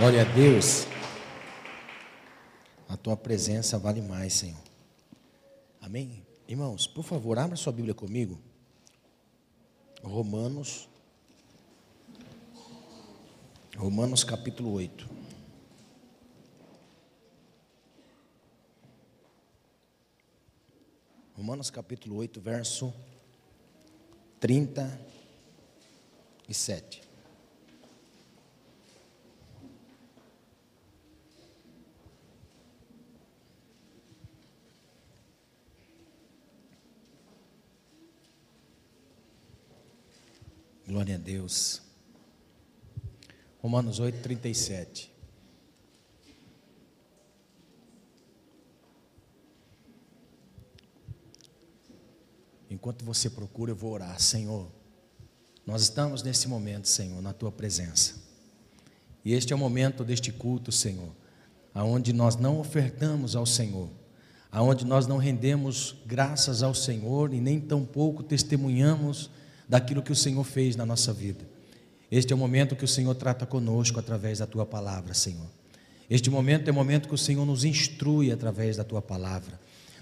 Glória a Deus. A tua presença vale mais, Senhor. Amém? Irmãos, por favor, abra sua Bíblia comigo. Romanos. Romanos capítulo 8. Romanos capítulo 8, verso 37. Glória a Deus. Romanos 8, 37. Enquanto você procura, eu vou orar, Senhor. Nós estamos nesse momento, Senhor, na tua presença. E este é o momento deste culto, Senhor, aonde nós não ofertamos ao Senhor, aonde nós não rendemos graças ao Senhor e nem tampouco testemunhamos daquilo que o Senhor fez na nossa vida. Este é o momento que o Senhor trata conosco através da tua palavra, Senhor. Este momento é o momento que o Senhor nos instrui através da tua palavra.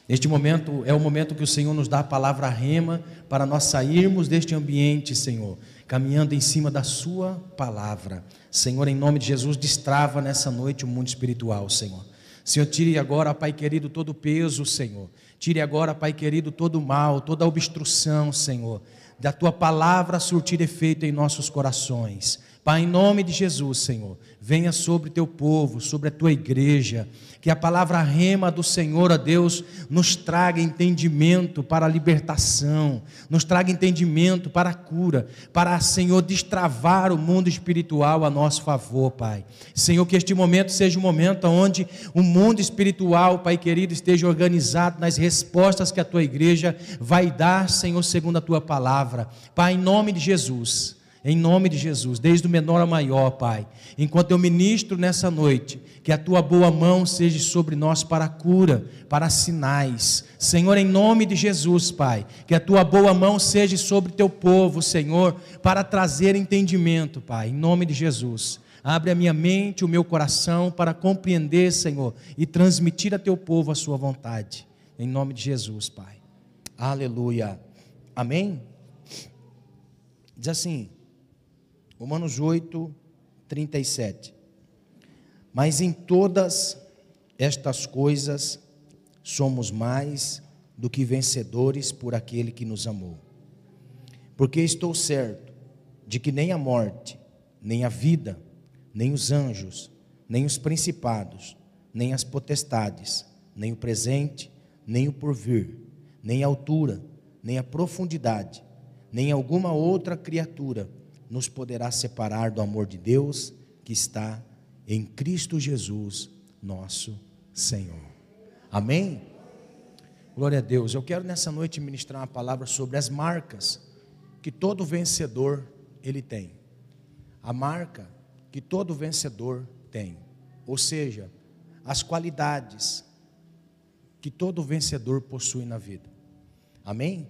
Este momento é o momento que o Senhor nos dá a palavra rema para nós sairmos deste ambiente, Senhor, caminhando em cima da Sua palavra. Senhor, em nome de Jesus, destrava nessa noite o mundo espiritual, Senhor. Senhor, tire agora, Pai querido, todo o peso, Senhor. Tire agora, Pai querido, todo o mal, toda a obstrução, Senhor da tua palavra surtir efeito em nossos corações. Pai, em nome de Jesus, Senhor, venha sobre teu povo, sobre a tua igreja, que a palavra rema do Senhor, a Deus, nos traga entendimento para a libertação, nos traga entendimento para a cura, para, Senhor, destravar o mundo espiritual a nosso favor, Pai. Senhor, que este momento seja um momento onde o mundo espiritual, Pai querido, esteja organizado nas respostas que a tua igreja vai dar, Senhor, segundo a tua palavra. Pai, em nome de Jesus. Em nome de Jesus, desde o menor ao maior, Pai. Enquanto eu ministro nessa noite, que a tua boa mão seja sobre nós para cura, para sinais. Senhor, em nome de Jesus, Pai, que a tua boa mão seja sobre teu povo, Senhor, para trazer entendimento, Pai, em nome de Jesus. Abre a minha mente, o meu coração para compreender, Senhor, e transmitir a teu povo a sua vontade. Em nome de Jesus, Pai. Aleluia. Amém? Diz assim: Romanos 8, 37. Mas em todas estas coisas somos mais do que vencedores por aquele que nos amou. Porque estou certo de que nem a morte, nem a vida, nem os anjos, nem os principados, nem as potestades, nem o presente, nem o porvir, nem a altura, nem a profundidade, nem alguma outra criatura nos poderá separar do amor de Deus que está em Cristo Jesus, nosso Senhor. Amém? Glória a Deus. Eu quero nessa noite ministrar uma palavra sobre as marcas que todo vencedor ele tem. A marca que todo vencedor tem. Ou seja, as qualidades que todo vencedor possui na vida. Amém?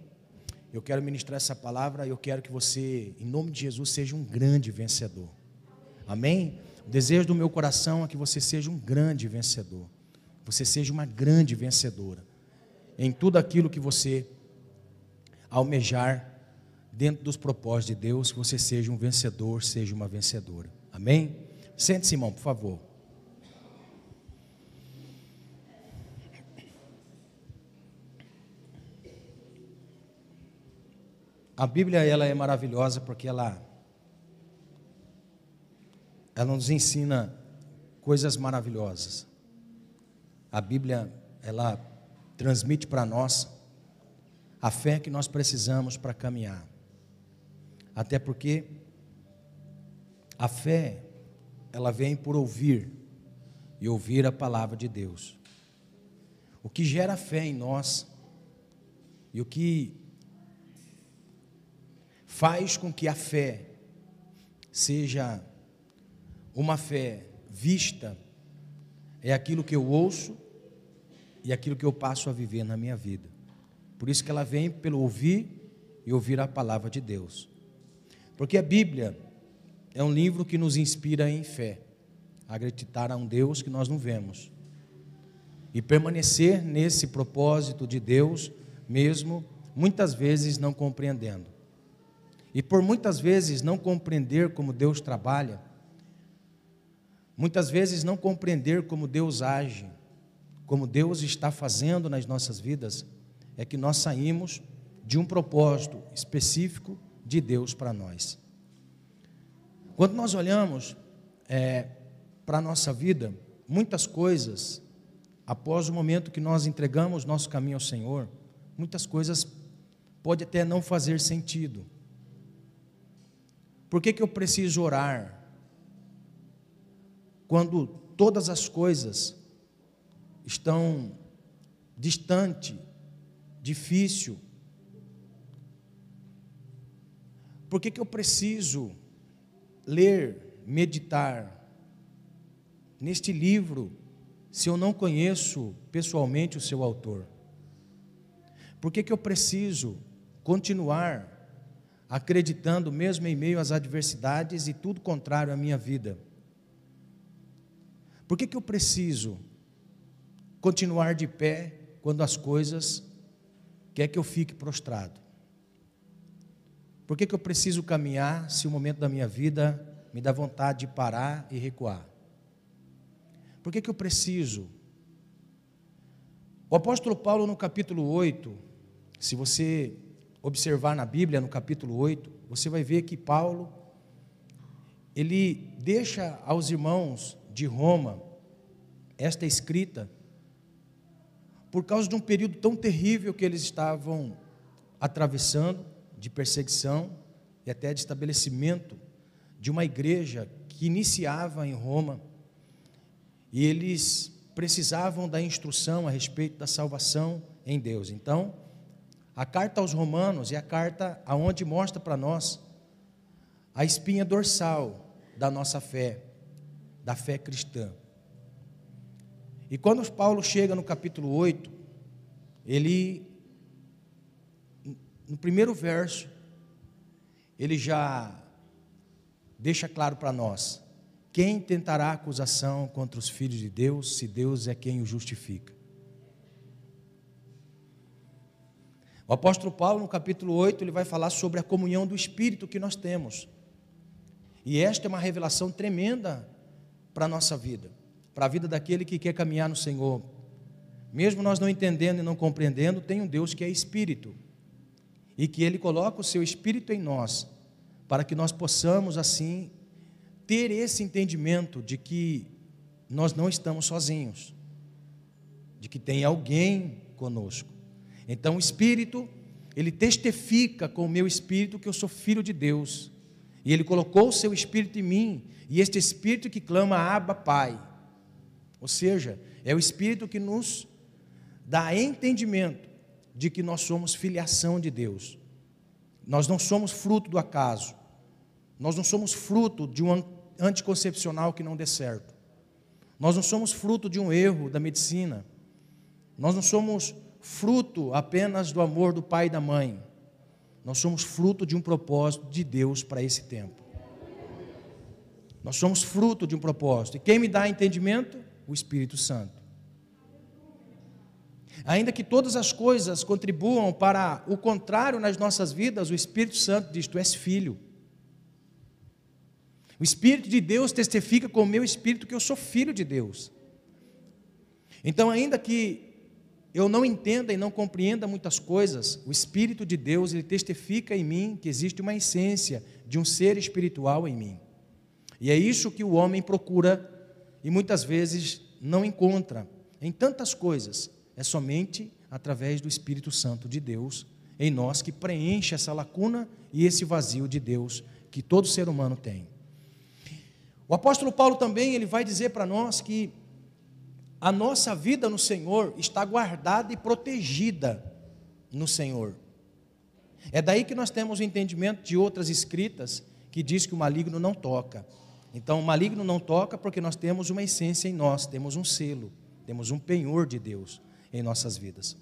Eu quero ministrar essa palavra e eu quero que você, em nome de Jesus, seja um grande vencedor. Amém? O desejo do meu coração é que você seja um grande vencedor. Você seja uma grande vencedora. Em tudo aquilo que você almejar dentro dos propósitos de Deus, que você seja um vencedor, seja uma vencedora. Amém? Sente-se, irmão, por favor. A Bíblia ela é maravilhosa porque ela ela nos ensina coisas maravilhosas. A Bíblia ela transmite para nós a fé que nós precisamos para caminhar. Até porque a fé ela vem por ouvir e ouvir a palavra de Deus. O que gera fé em nós e o que faz com que a fé seja uma fé vista, é aquilo que eu ouço e aquilo que eu passo a viver na minha vida. Por isso que ela vem pelo ouvir e ouvir a palavra de Deus. Porque a Bíblia é um livro que nos inspira em fé. acreditar a um Deus que nós não vemos e permanecer nesse propósito de Deus, mesmo muitas vezes não compreendendo. E por muitas vezes não compreender como Deus trabalha, muitas vezes não compreender como Deus age, como Deus está fazendo nas nossas vidas, é que nós saímos de um propósito específico de Deus para nós. Quando nós olhamos é, para a nossa vida, muitas coisas, após o momento que nós entregamos nosso caminho ao Senhor, muitas coisas pode até não fazer sentido. Por que, que eu preciso orar? Quando todas as coisas estão distante, difícil. Por que, que eu preciso ler, meditar neste livro se eu não conheço pessoalmente o seu autor? Por que, que eu preciso continuar acreditando, mesmo em meio às adversidades e tudo contrário à minha vida? Por que, que eu preciso continuar de pé quando as coisas quer que eu fique prostrado? Por que, que eu preciso caminhar se o momento da minha vida me dá vontade de parar e recuar? Por que, que eu preciso? O apóstolo Paulo, no capítulo 8, se você observar na Bíblia, no capítulo 8, você vai ver que Paulo, ele deixa aos irmãos de Roma esta escrita por causa de um período tão terrível que eles estavam atravessando de perseguição e até de estabelecimento de uma igreja que iniciava em Roma. E eles precisavam da instrução a respeito da salvação em Deus. Então, a carta aos Romanos é a carta aonde mostra para nós a espinha dorsal da nossa fé, da fé cristã. E quando Paulo chega no capítulo 8, ele, no primeiro verso, ele já deixa claro para nós: quem tentará acusação contra os filhos de Deus, se Deus é quem o justifica? O apóstolo Paulo, no capítulo 8, ele vai falar sobre a comunhão do Espírito que nós temos. E esta é uma revelação tremenda para a nossa vida, para a vida daquele que quer caminhar no Senhor. Mesmo nós não entendendo e não compreendendo, tem um Deus que é Espírito. E que Ele coloca o seu Espírito em nós, para que nós possamos, assim, ter esse entendimento de que nós não estamos sozinhos, de que tem alguém conosco. Então o Espírito, ele testifica com o meu espírito que eu sou filho de Deus. E ele colocou o seu espírito em mim, e este espírito que clama Abba, Pai. Ou seja, é o espírito que nos dá entendimento de que nós somos filiação de Deus. Nós não somos fruto do acaso. Nós não somos fruto de um anticoncepcional que não dê certo. Nós não somos fruto de um erro da medicina. Nós não somos fruto apenas do amor do pai e da mãe. Nós somos fruto de um propósito de Deus para esse tempo. Nós somos fruto de um propósito. E quem me dá entendimento? O Espírito Santo. Ainda que todas as coisas contribuam para o contrário nas nossas vidas, o Espírito Santo diz: Tu és filho. O Espírito de Deus testifica com o meu espírito que eu sou filho de Deus. Então, ainda que eu não entenda e não compreenda muitas coisas, o Espírito de Deus ele testifica em mim que existe uma essência de um ser espiritual em mim. E é isso que o homem procura e muitas vezes não encontra em tantas coisas. É somente através do Espírito Santo de Deus em nós que preenche essa lacuna e esse vazio de Deus que todo ser humano tem. O apóstolo Paulo também ele vai dizer para nós que a nossa vida no Senhor está guardada e protegida no Senhor. É daí que nós temos o entendimento de outras escritas que diz que o maligno não toca. Então, o maligno não toca porque nós temos uma essência em nós, temos um selo, temos um penhor de Deus em nossas vidas.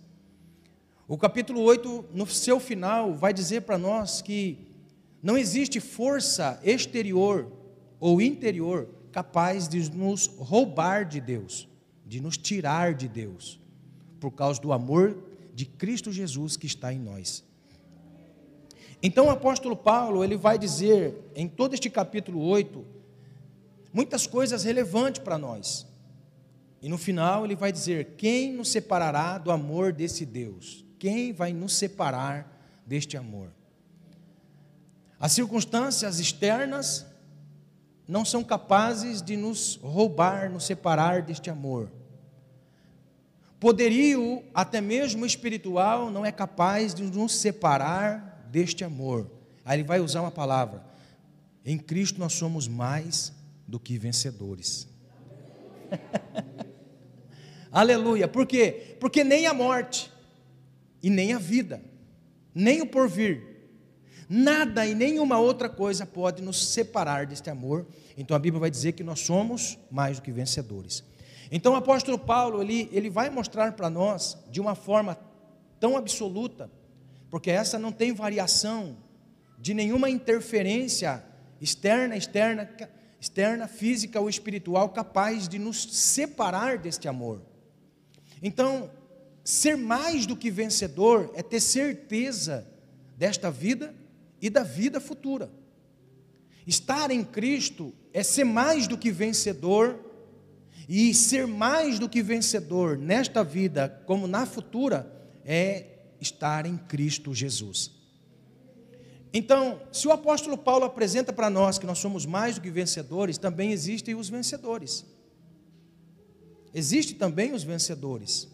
O capítulo 8, no seu final, vai dizer para nós que não existe força exterior ou interior capaz de nos roubar de Deus, de nos tirar de Deus, por causa do amor de Cristo Jesus que está em nós. Então o apóstolo Paulo, ele vai dizer em todo este capítulo 8 muitas coisas relevantes para nós. E no final ele vai dizer: quem nos separará do amor desse Deus? Quem vai nos separar deste amor? As circunstâncias externas não são capazes de nos roubar, nos separar deste amor. Poderio, até mesmo espiritual, não é capaz de nos separar deste amor. Aí ele vai usar uma palavra: em Cristo nós somos mais do que vencedores. Aleluia. Por quê? Porque nem a morte, e nem a vida, nem o porvir, nada e nenhuma outra coisa pode nos separar deste amor. Então a Bíblia vai dizer que nós somos mais do que vencedores. Então o apóstolo Paulo, ele, ele vai mostrar para nós de uma forma tão absoluta, porque essa não tem variação de nenhuma interferência externa, externa, externa, física ou espiritual capaz de nos separar deste amor. Então, ser mais do que vencedor é ter certeza desta vida e da vida futura. Estar em Cristo é ser mais do que vencedor e ser mais do que vencedor nesta vida, como na futura, é estar em Cristo Jesus. Então, se o apóstolo Paulo apresenta para nós que nós somos mais do que vencedores, também existem os vencedores. Existem também os vencedores.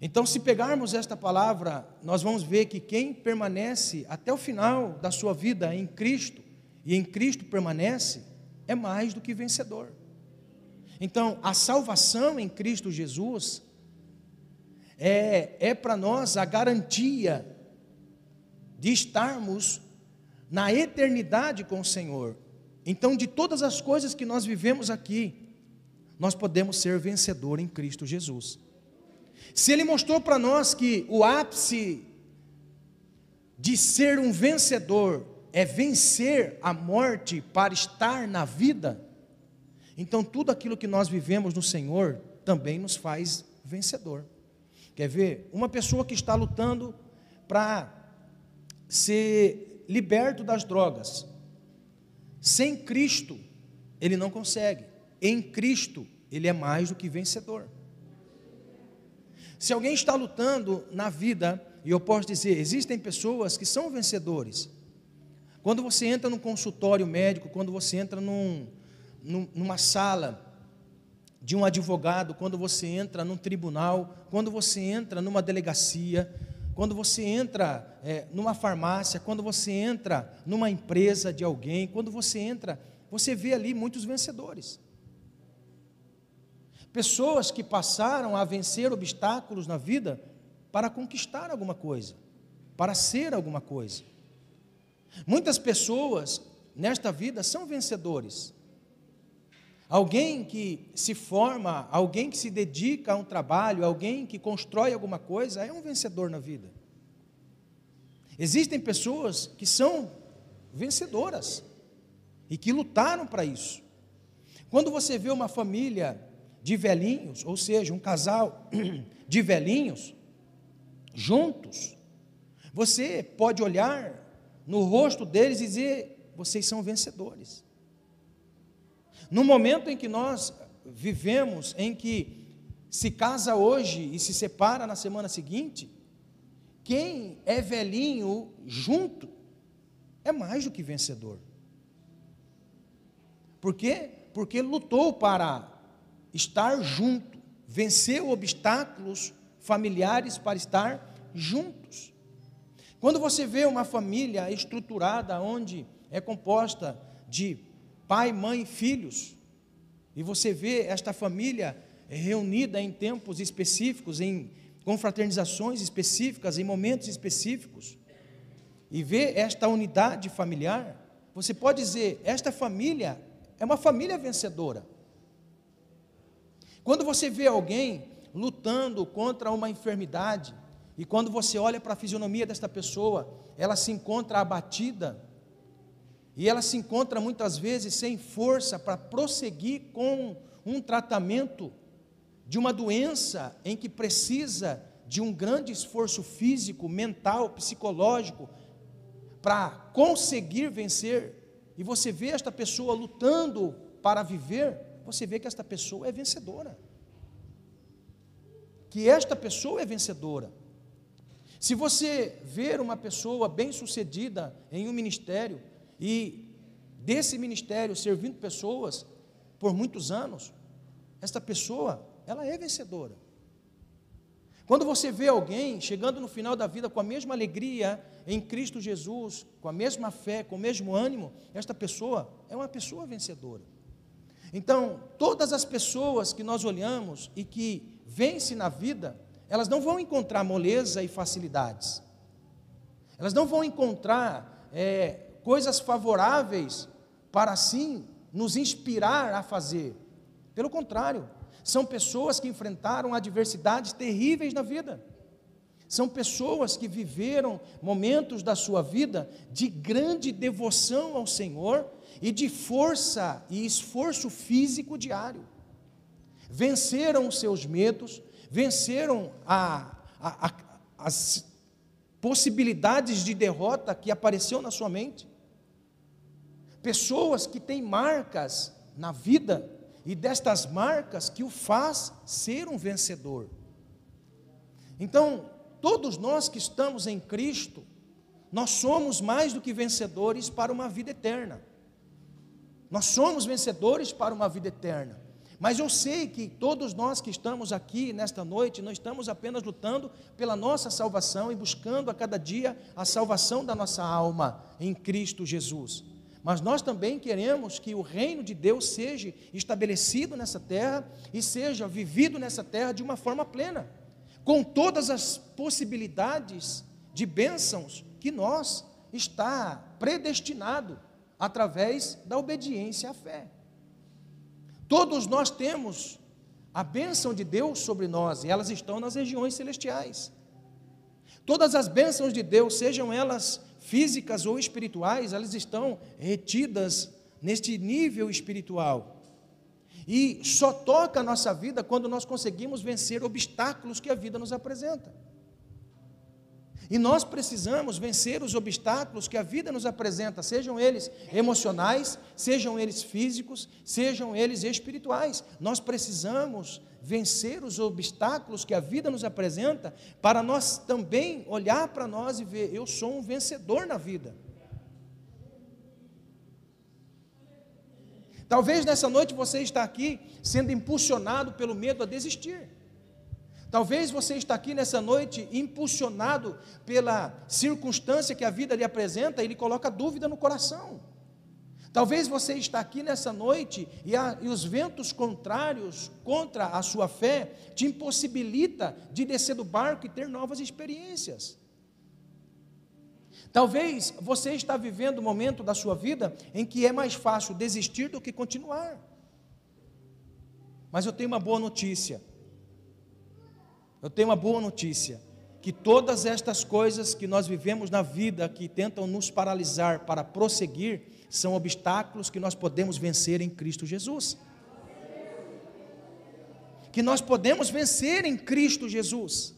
Então, se pegarmos esta palavra, nós vamos ver que quem permanece até o final da sua vida em Cristo, e em Cristo permanece, é mais do que vencedor. Então, a salvação em Cristo Jesus é, é para nós a garantia de estarmos na eternidade com o Senhor. Então, de todas as coisas que nós vivemos aqui, nós podemos ser vencedor em Cristo Jesus. Se Ele mostrou para nós que o ápice de ser um vencedor é vencer a morte para estar na vida, então, tudo aquilo que nós vivemos no Senhor também nos faz vencedor. Quer ver? Uma pessoa que está lutando para ser liberto das drogas, sem Cristo, ele não consegue. Em Cristo, ele é mais do que vencedor. Se alguém está lutando na vida, e eu posso dizer, existem pessoas que são vencedores. Quando você entra num consultório médico, quando você entra num, numa sala de um advogado, quando você entra num tribunal, quando você entra numa delegacia, quando você entra é, numa farmácia, quando você entra numa empresa de alguém, quando você entra, você vê ali muitos vencedores. Pessoas que passaram a vencer obstáculos na vida para conquistar alguma coisa, para ser alguma coisa. Muitas pessoas nesta vida são vencedores, Alguém que se forma, alguém que se dedica a um trabalho, alguém que constrói alguma coisa, é um vencedor na vida. Existem pessoas que são vencedoras e que lutaram para isso. Quando você vê uma família de velhinhos, ou seja, um casal de velhinhos, juntos, você pode olhar no rosto deles e dizer: vocês são vencedores. No momento em que nós vivemos, em que se casa hoje e se separa na semana seguinte, quem é velhinho junto é mais do que vencedor. Por quê? Porque lutou para estar junto, venceu obstáculos familiares para estar juntos. Quando você vê uma família estruturada onde é composta de pai, mãe, filhos. E você vê esta família reunida em tempos específicos, em confraternizações específicas, em momentos específicos. E vê esta unidade familiar, você pode dizer, esta família é uma família vencedora. Quando você vê alguém lutando contra uma enfermidade, e quando você olha para a fisionomia desta pessoa, ela se encontra abatida, e ela se encontra muitas vezes sem força para prosseguir com um tratamento de uma doença em que precisa de um grande esforço físico, mental, psicológico para conseguir vencer. E você vê esta pessoa lutando para viver, você vê que esta pessoa é vencedora. Que esta pessoa é vencedora. Se você ver uma pessoa bem-sucedida em um ministério e desse ministério servindo pessoas por muitos anos, esta pessoa, ela é vencedora. Quando você vê alguém chegando no final da vida com a mesma alegria em Cristo Jesus, com a mesma fé, com o mesmo ânimo, esta pessoa é uma pessoa vencedora. Então, todas as pessoas que nós olhamos e que vencem na vida, elas não vão encontrar moleza e facilidades. Elas não vão encontrar é, coisas favoráveis para assim nos inspirar a fazer. Pelo contrário, são pessoas que enfrentaram adversidades terríveis na vida. São pessoas que viveram momentos da sua vida de grande devoção ao Senhor e de força e esforço físico diário. Venceram os seus medos, venceram a, a, a, as possibilidades de derrota que apareceu na sua mente. Pessoas que têm marcas na vida e destas marcas que o faz ser um vencedor. Então, todos nós que estamos em Cristo, nós somos mais do que vencedores para uma vida eterna. Nós somos vencedores para uma vida eterna. Mas eu sei que todos nós que estamos aqui nesta noite, não estamos apenas lutando pela nossa salvação e buscando a cada dia a salvação da nossa alma em Cristo Jesus. Mas nós também queremos que o reino de Deus seja estabelecido nessa terra e seja vivido nessa terra de uma forma plena, com todas as possibilidades de bênçãos que nós está predestinado através da obediência à fé. Todos nós temos a bênção de Deus sobre nós, e elas estão nas regiões celestiais. Todas as bênçãos de Deus, sejam elas físicas ou espirituais, elas estão retidas neste nível espiritual. E só toca a nossa vida quando nós conseguimos vencer obstáculos que a vida nos apresenta. E nós precisamos vencer os obstáculos que a vida nos apresenta, sejam eles emocionais, sejam eles físicos, sejam eles espirituais. Nós precisamos vencer os obstáculos que a vida nos apresenta, para nós também olhar para nós e ver: eu sou um vencedor na vida. Talvez nessa noite você está aqui sendo impulsionado pelo medo a desistir. Talvez você está aqui nessa noite impulsionado pela circunstância que a vida lhe apresenta e lhe coloca dúvida no coração. Talvez você está aqui nessa noite e, a, e, os ventos contrários contra a sua fé te impossibilita de descer do barco e ter novas experiências. Talvez você está vivendo um momento da sua vida em que é mais fácil desistir do que continuar. Mas eu tenho uma boa notícia. Eu tenho uma boa notícia: que todas estas coisas que nós vivemos na vida, que tentam nos paralisar para prosseguir, são obstáculos que nós podemos vencer em Cristo Jesus. Que nós podemos vencer em Cristo Jesus.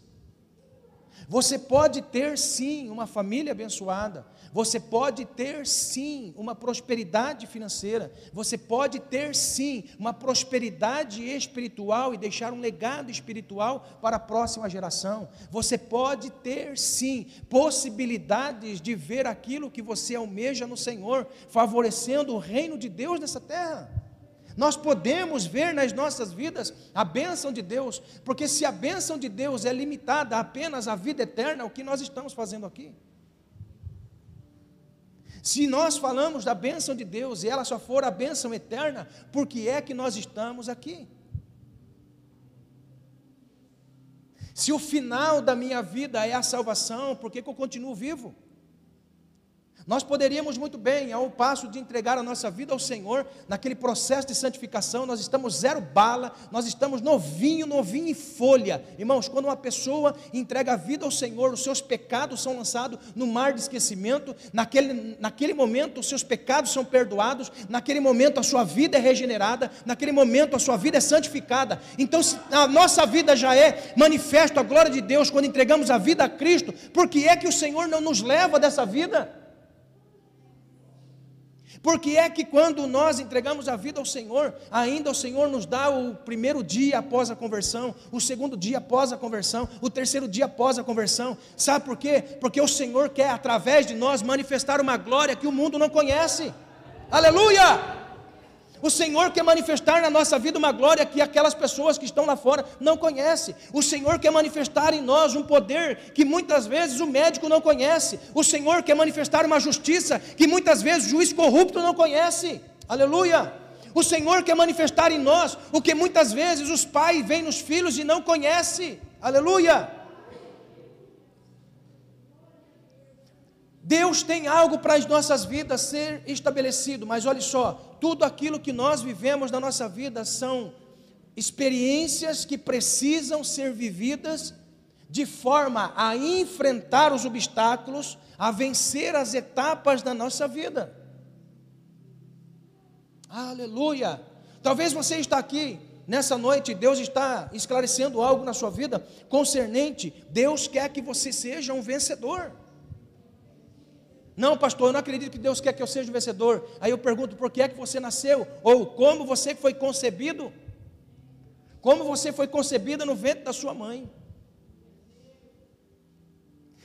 Você pode ter sim uma família abençoada, você pode ter sim uma prosperidade financeira, você pode ter sim uma prosperidade espiritual e deixar um legado espiritual para a próxima geração. Você pode ter sim possibilidades de ver aquilo que você almeja no Senhor, favorecendo o reino de Deus nessa terra. Nós podemos ver nas nossas vidas a bênção de Deus, porque se a bênção de Deus é limitada apenas à vida eterna, o que nós estamos fazendo aqui? Se nós falamos da bênção de Deus e ela só for a bênção eterna, por que é que nós estamos aqui? Se o final da minha vida é a salvação, por que, que eu continuo vivo? Nós poderíamos muito bem, ao passo de entregar a nossa vida ao Senhor, naquele processo de santificação, nós estamos zero bala, nós estamos novinho, novinho em folha. Irmãos, quando uma pessoa entrega a vida ao Senhor, os seus pecados são lançados no mar de esquecimento, naquele, naquele momento os seus pecados são perdoados, naquele momento a sua vida é regenerada, naquele momento a sua vida é santificada. Então, a nossa vida já é manifesto a glória de Deus quando entregamos a vida a Cristo, porque é que o Senhor não nos leva dessa vida? Porque é que quando nós entregamos a vida ao Senhor, ainda o Senhor nos dá o primeiro dia após a conversão, o segundo dia após a conversão, o terceiro dia após a conversão. Sabe por quê? Porque o Senhor quer, através de nós, manifestar uma glória que o mundo não conhece. Aleluia! O Senhor quer manifestar na nossa vida uma glória que aquelas pessoas que estão lá fora não conhecem. O Senhor quer manifestar em nós um poder que muitas vezes o médico não conhece. O Senhor quer manifestar uma justiça que muitas vezes o juiz corrupto não conhece. Aleluia! O Senhor quer manifestar em nós o que muitas vezes os pais veem nos filhos e não conhecem. Aleluia! Deus tem algo para as nossas vidas ser estabelecido, mas olhe só, tudo aquilo que nós vivemos na nossa vida são experiências que precisam ser vividas de forma a enfrentar os obstáculos, a vencer as etapas da nossa vida. Aleluia! Talvez você está aqui nessa noite, Deus está esclarecendo algo na sua vida concernente. Deus quer que você seja um vencedor. Não, pastor, eu não acredito que Deus quer que eu seja um vencedor. Aí eu pergunto, por que é que você nasceu? Ou como você foi concebido? Como você foi concebida no ventre da sua mãe?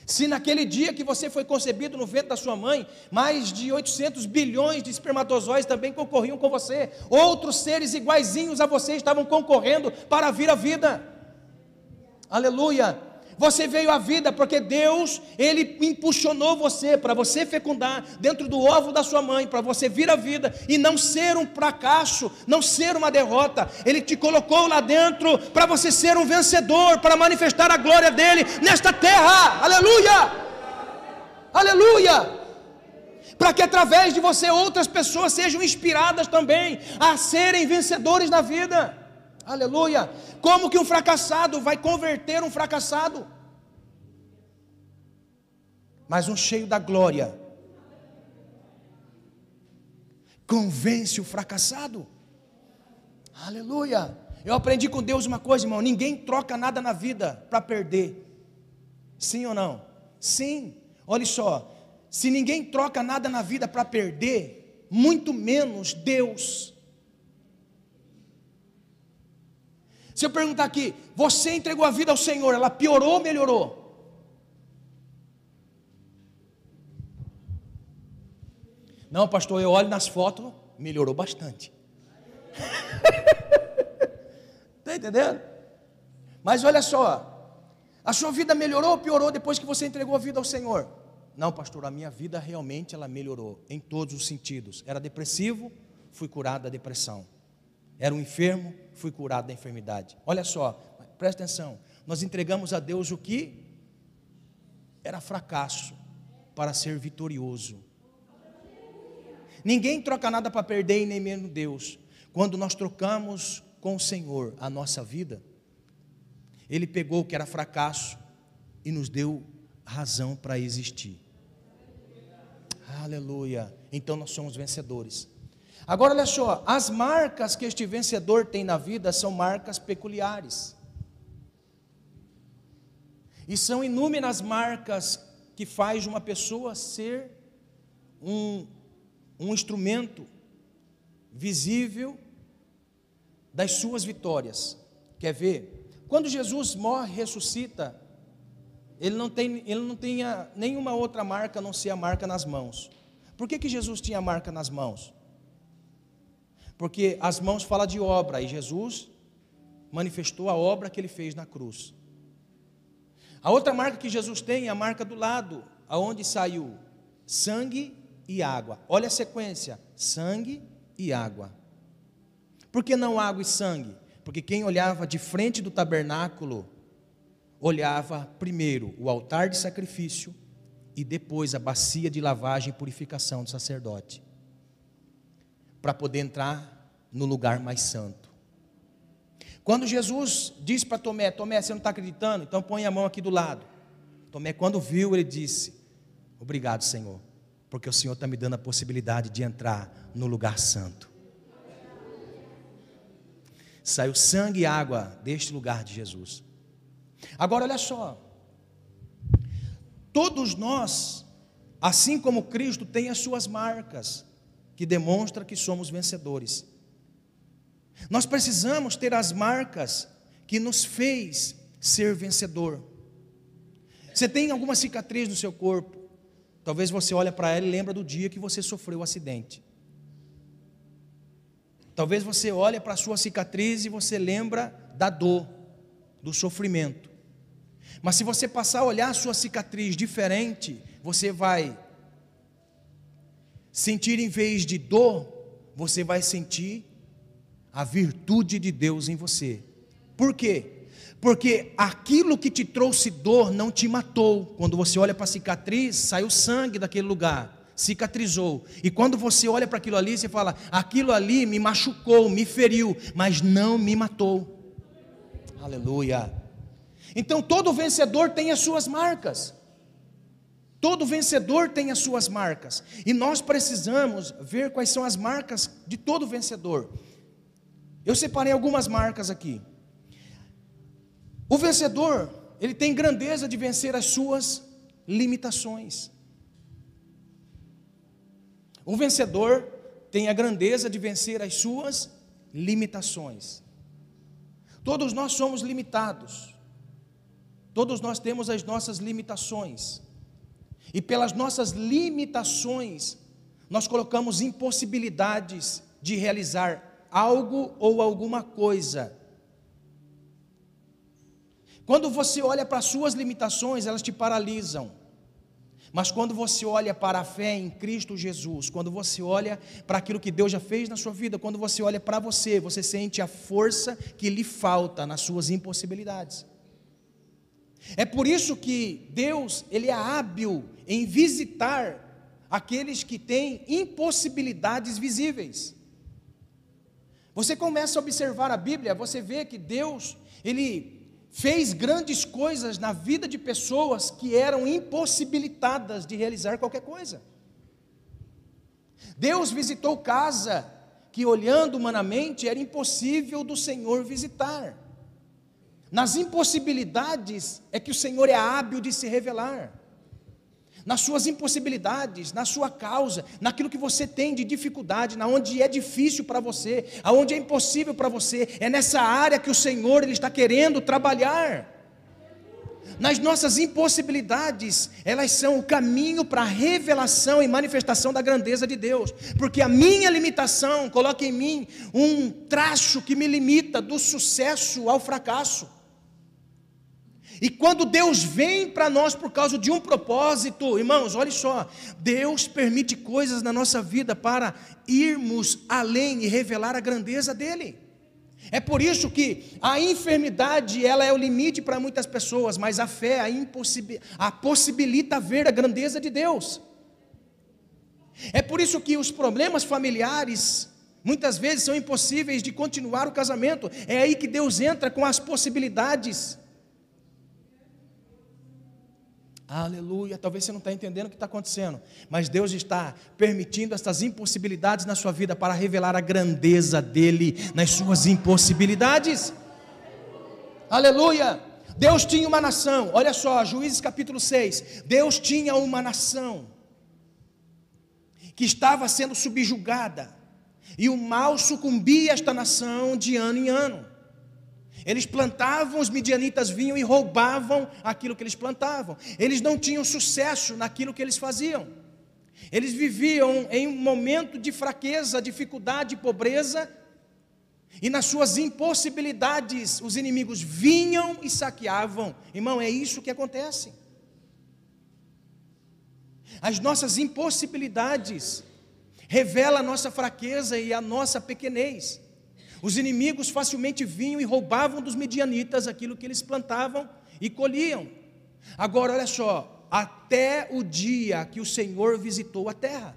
Se naquele dia que você foi concebido no ventre da sua mãe, mais de 800 bilhões de espermatozoides também concorriam com você, outros seres iguaizinhos a você estavam concorrendo para vir à vida. Aleluia! Você veio à vida porque Deus, Ele impulsionou você para você fecundar dentro do óvulo da sua mãe, para você vir à vida e não ser um fracasso, não ser uma derrota. Ele te colocou lá dentro para você ser um vencedor, para manifestar a glória dele nesta terra. Aleluia! Aleluia! Para que através de você outras pessoas sejam inspiradas também a serem vencedores na vida. Aleluia. Como que um fracassado vai converter um fracassado? Mas um cheio da glória convence o fracassado. Aleluia. Eu aprendi com Deus uma coisa, irmão: ninguém troca nada na vida para perder. Sim ou não? Sim. Olha só, se ninguém troca nada na vida para perder, muito menos Deus. Se eu perguntar aqui, você entregou a vida ao Senhor, ela piorou ou melhorou? Não, pastor, eu olho nas fotos, melhorou bastante. Está entendendo? Mas olha só, a sua vida melhorou ou piorou depois que você entregou a vida ao Senhor? Não, pastor, a minha vida realmente ela melhorou em todos os sentidos. Era depressivo, fui curado da depressão. Era um enfermo, fui curado da enfermidade. Olha só, presta atenção. Nós entregamos a Deus o que era fracasso para ser vitorioso. Ninguém troca nada para perder e nem mesmo Deus. Quando nós trocamos com o Senhor a nossa vida, Ele pegou o que era fracasso e nos deu razão para existir. Aleluia. Então nós somos vencedores. Agora olha só, as marcas que este vencedor tem na vida são marcas peculiares. E são inúmeras marcas que faz uma pessoa ser um, um instrumento visível das suas vitórias. Quer ver? Quando Jesus morre ressuscita, ele não, tem, ele não tinha nenhuma outra marca a não ser a marca nas mãos. Por que, que Jesus tinha a marca nas mãos? Porque as mãos falam de obra e Jesus manifestou a obra que ele fez na cruz. A outra marca que Jesus tem é a marca do lado, aonde saiu sangue e água. Olha a sequência: sangue e água. Por que não água e sangue? Porque quem olhava de frente do tabernáculo olhava primeiro o altar de sacrifício e depois a bacia de lavagem e purificação do sacerdote, para poder entrar no lugar mais santo. Quando Jesus disse para Tomé: Tomé, você não está acreditando? Então põe a mão aqui do lado. Tomé, quando viu, ele disse: Obrigado, Senhor, porque o Senhor está me dando a possibilidade de entrar no lugar santo. Saiu sangue e água deste lugar de Jesus. Agora olha só. Todos nós, assim como Cristo, tem as suas marcas que demonstram que somos vencedores. Nós precisamos ter as marcas que nos fez ser vencedor. Você tem alguma cicatriz no seu corpo? Talvez você olhe para ela e lembra do dia que você sofreu o um acidente. Talvez você olhe para a sua cicatriz e você lembra da dor, do sofrimento. Mas se você passar a olhar a sua cicatriz diferente, você vai sentir em vez de dor, você vai sentir a virtude de Deus em você. Por quê? Porque aquilo que te trouxe dor não te matou. Quando você olha para a cicatriz, saiu sangue daquele lugar cicatrizou. E quando você olha para aquilo ali, você fala: aquilo ali me machucou, me feriu, mas não me matou. Aleluia. Então todo vencedor tem as suas marcas. Todo vencedor tem as suas marcas. E nós precisamos ver quais são as marcas de todo vencedor. Eu separei algumas marcas aqui. O vencedor, ele tem grandeza de vencer as suas limitações. Um vencedor tem a grandeza de vencer as suas limitações. Todos nós somos limitados. Todos nós temos as nossas limitações. E pelas nossas limitações, nós colocamos impossibilidades de realizar algo ou alguma coisa. Quando você olha para as suas limitações, elas te paralisam. Mas quando você olha para a fé em Cristo Jesus, quando você olha para aquilo que Deus já fez na sua vida, quando você olha para você, você sente a força que lhe falta nas suas impossibilidades. É por isso que Deus, ele é hábil em visitar aqueles que têm impossibilidades visíveis. Você começa a observar a Bíblia, você vê que Deus, ele fez grandes coisas na vida de pessoas que eram impossibilitadas de realizar qualquer coisa. Deus visitou casa que, olhando humanamente, era impossível do Senhor visitar. Nas impossibilidades é que o Senhor é hábil de se revelar nas suas impossibilidades, na sua causa, naquilo que você tem de dificuldade, na onde é difícil para você, aonde é impossível para você, é nessa área que o Senhor ele está querendo trabalhar. Nas nossas impossibilidades, elas são o caminho para a revelação e manifestação da grandeza de Deus, porque a minha limitação coloca em mim um traço que me limita do sucesso ao fracasso. E quando Deus vem para nós por causa de um propósito, irmãos, olhe só, Deus permite coisas na nossa vida para irmos além e revelar a grandeza dele. É por isso que a enfermidade ela é o limite para muitas pessoas, mas a fé a, a possibilita ver a grandeza de Deus. É por isso que os problemas familiares muitas vezes são impossíveis de continuar o casamento. É aí que Deus entra com as possibilidades. Aleluia. Talvez você não está entendendo o que está acontecendo, mas Deus está permitindo essas impossibilidades na sua vida para revelar a grandeza dele nas suas impossibilidades. Aleluia. Deus tinha uma nação, olha só, Juízes capítulo 6. Deus tinha uma nação que estava sendo subjugada, e o mal sucumbia esta nação de ano em ano. Eles plantavam, os midianitas vinham e roubavam aquilo que eles plantavam. Eles não tinham sucesso naquilo que eles faziam. Eles viviam em um momento de fraqueza, dificuldade, pobreza, e nas suas impossibilidades, os inimigos vinham e saqueavam. Irmão, é isso que acontece. As nossas impossibilidades revelam a nossa fraqueza e a nossa pequenez. Os inimigos facilmente vinham e roubavam dos medianitas aquilo que eles plantavam e colhiam. Agora, olha só, até o dia que o Senhor visitou a terra.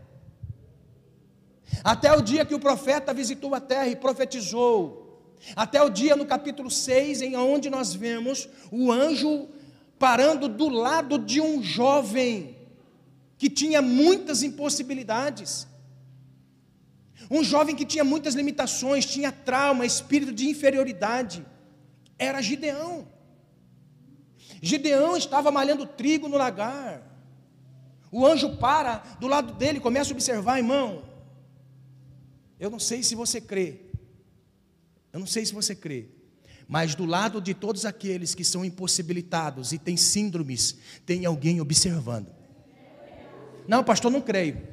Até o dia que o profeta visitou a terra e profetizou. Até o dia no capítulo 6, em onde nós vemos o anjo parando do lado de um jovem que tinha muitas impossibilidades. Um jovem que tinha muitas limitações, tinha trauma, espírito de inferioridade. Era Gideão. Gideão estava malhando trigo no lagar. O anjo para do lado dele, começa a observar, irmão. Eu não sei se você crê. Eu não sei se você crê. Mas do lado de todos aqueles que são impossibilitados e têm síndromes, tem alguém observando. Não, pastor, não creio.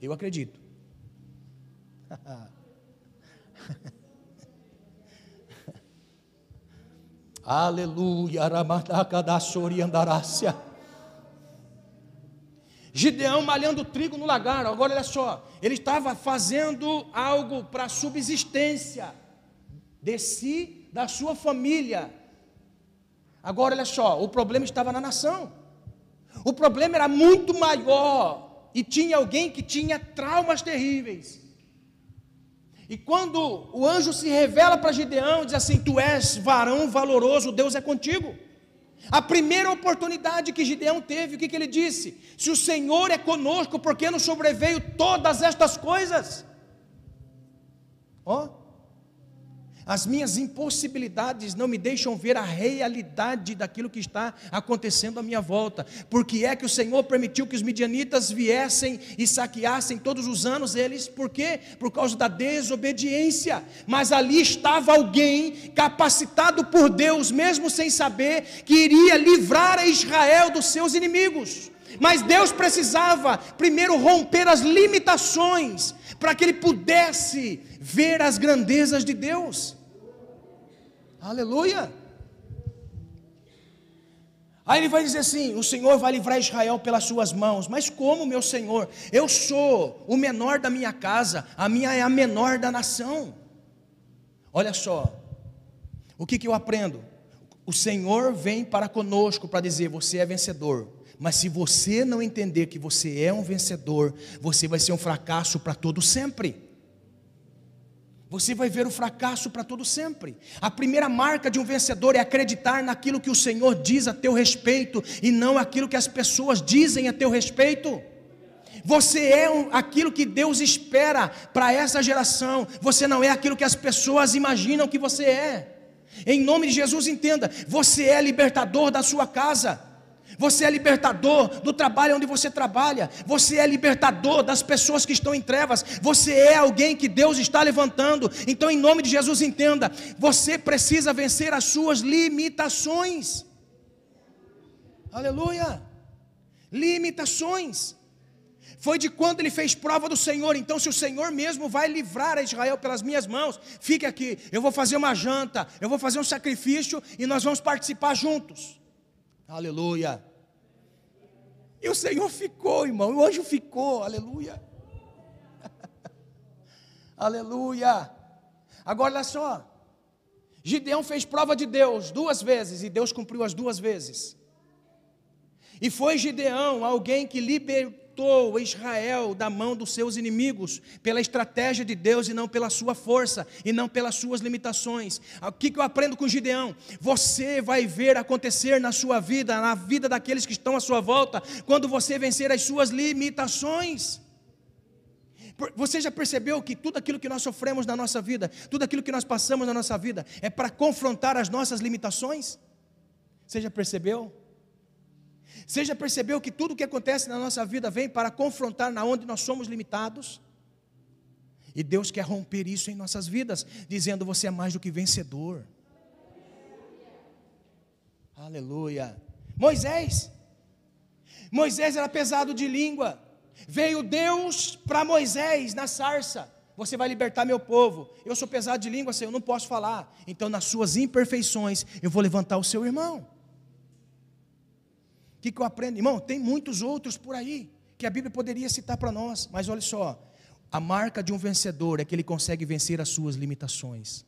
Eu acredito. Aleluia, Aramadacadassori andarácia. Gideão malhando trigo no lagar. Agora olha só, ele estava fazendo algo para subsistência de si, da sua família. Agora olha só, o problema estava na nação. O problema era muito maior e tinha alguém que tinha traumas terríveis. E quando o anjo se revela para Gideão, diz assim: Tu és varão valoroso, Deus é contigo. A primeira oportunidade que Gideão teve, o que, que ele disse? Se o Senhor é conosco, por que nos sobreveio todas estas coisas? Ó, oh, as minhas impossibilidades não me deixam ver a realidade daquilo que está acontecendo à minha volta. Porque é que o Senhor permitiu que os midianitas viessem e saqueassem todos os anos eles? Por quê? Por causa da desobediência. Mas ali estava alguém capacitado por Deus, mesmo sem saber, que iria livrar a Israel dos seus inimigos. Mas Deus precisava primeiro romper as limitações para que ele pudesse ver as grandezas de Deus. Aleluia. Aí ele vai dizer assim: O Senhor vai livrar Israel pelas suas mãos. Mas como, meu Senhor? Eu sou o menor da minha casa, a minha é a menor da nação. Olha só, o que, que eu aprendo? O Senhor vem para conosco para dizer: Você é vencedor. Mas se você não entender que você é um vencedor, você vai ser um fracasso para todo sempre você vai ver o fracasso para todo sempre. A primeira marca de um vencedor é acreditar naquilo que o Senhor diz a teu respeito e não aquilo que as pessoas dizem a teu respeito. Você é um, aquilo que Deus espera para essa geração. Você não é aquilo que as pessoas imaginam que você é. Em nome de Jesus, entenda: você é libertador da sua casa. Você é libertador do trabalho onde você trabalha. Você é libertador das pessoas que estão em trevas. Você é alguém que Deus está levantando. Então, em nome de Jesus, entenda: você precisa vencer as suas limitações. Aleluia! Limitações. Foi de quando ele fez prova do Senhor. Então, se o Senhor mesmo vai livrar a Israel pelas minhas mãos, fique aqui. Eu vou fazer uma janta, eu vou fazer um sacrifício e nós vamos participar juntos. Aleluia. E o Senhor ficou, irmão, o anjo ficou, aleluia. aleluia. Agora olha só. Gideão fez prova de Deus duas vezes e Deus cumpriu as duas vezes. E foi Gideão alguém que libertou libertou Israel da mão dos seus inimigos, pela estratégia de Deus e não pela sua força, e não pelas suas limitações. O que eu aprendo com Gideão? Você vai ver acontecer na sua vida, na vida daqueles que estão à sua volta, quando você vencer as suas limitações. Você já percebeu que tudo aquilo que nós sofremos na nossa vida, tudo aquilo que nós passamos na nossa vida, é para confrontar as nossas limitações? Você já percebeu? Você já percebeu que tudo o que acontece na nossa vida vem para confrontar na onde nós somos limitados? E Deus quer romper isso em nossas vidas, dizendo: você é mais do que vencedor. Aleluia. Moisés. Moisés era pesado de língua. Veio Deus para Moisés na sarça. Você vai libertar meu povo. Eu sou pesado de língua, Senhor, eu não posso falar. Então, nas suas imperfeições, eu vou levantar o seu irmão. O que, que eu aprendo? Irmão, tem muitos outros por aí que a Bíblia poderia citar para nós, mas olha só: a marca de um vencedor é que ele consegue vencer as suas limitações.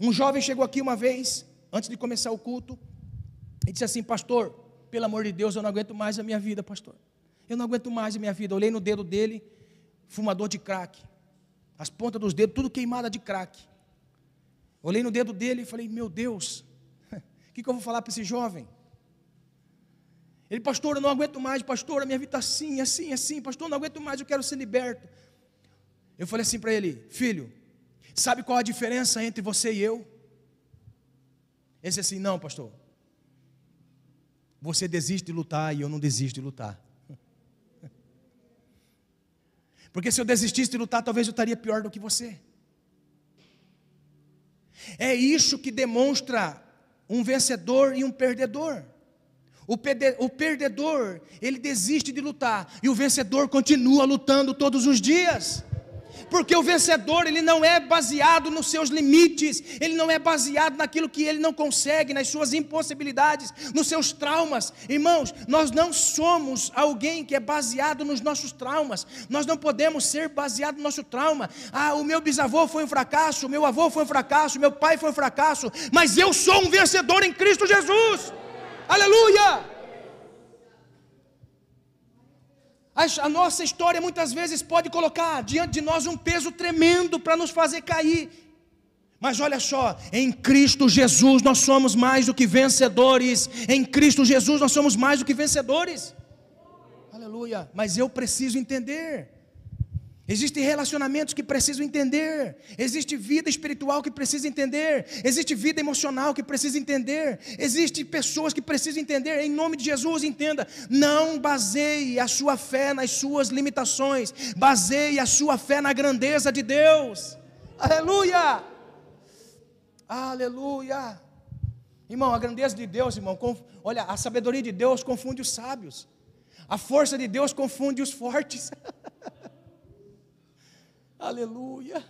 Um jovem chegou aqui uma vez, antes de começar o culto, e disse assim: Pastor, pelo amor de Deus, eu não aguento mais a minha vida, pastor. Eu não aguento mais a minha vida. Olhei no dedo dele, fumador de crack. As pontas dos dedos, tudo queimada de crack. Olhei no dedo dele e falei: Meu Deus, o que, que eu vou falar para esse jovem? Ele, pastor, eu não aguento mais, pastor, a minha vida está assim, assim, assim, pastor, eu não aguento mais, eu quero ser liberto. Eu falei assim para ele: Filho, sabe qual a diferença entre você e eu? Esse assim, não, pastor. Você desiste de lutar e eu não desisto de lutar. Porque se eu desistisse de lutar, talvez eu estaria pior do que você. É isso que demonstra um vencedor e um perdedor. O, perdedor, ele desiste de lutar, e o vencedor continua lutando todos os dias porque o vencedor, ele não é baseado nos seus limites, ele não é baseado naquilo que ele não consegue, nas suas impossibilidades, nos seus traumas. Irmãos, nós não somos alguém que é baseado nos nossos traumas, nós não podemos ser baseado no nosso trauma. Ah, o meu bisavô foi um fracasso, o meu avô foi um fracasso, meu pai foi um fracasso, mas eu sou um vencedor em Cristo Jesus. Aleluia! A nossa história muitas vezes pode colocar diante de nós um peso tremendo para nos fazer cair. Mas olha só, em Cristo Jesus nós somos mais do que vencedores. Em Cristo Jesus nós somos mais do que vencedores. Aleluia. Mas eu preciso entender Existem relacionamentos que precisam entender, existe vida espiritual que precisa entender, existe vida emocional que precisa entender, existe pessoas que precisam entender. Em nome de Jesus, entenda: não baseie a sua fé nas suas limitações, baseie a sua fé na grandeza de Deus. Aleluia! Aleluia! Irmão, a grandeza de Deus, irmão, olha, a sabedoria de Deus confunde os sábios, a força de Deus confunde os fortes. Aleluia.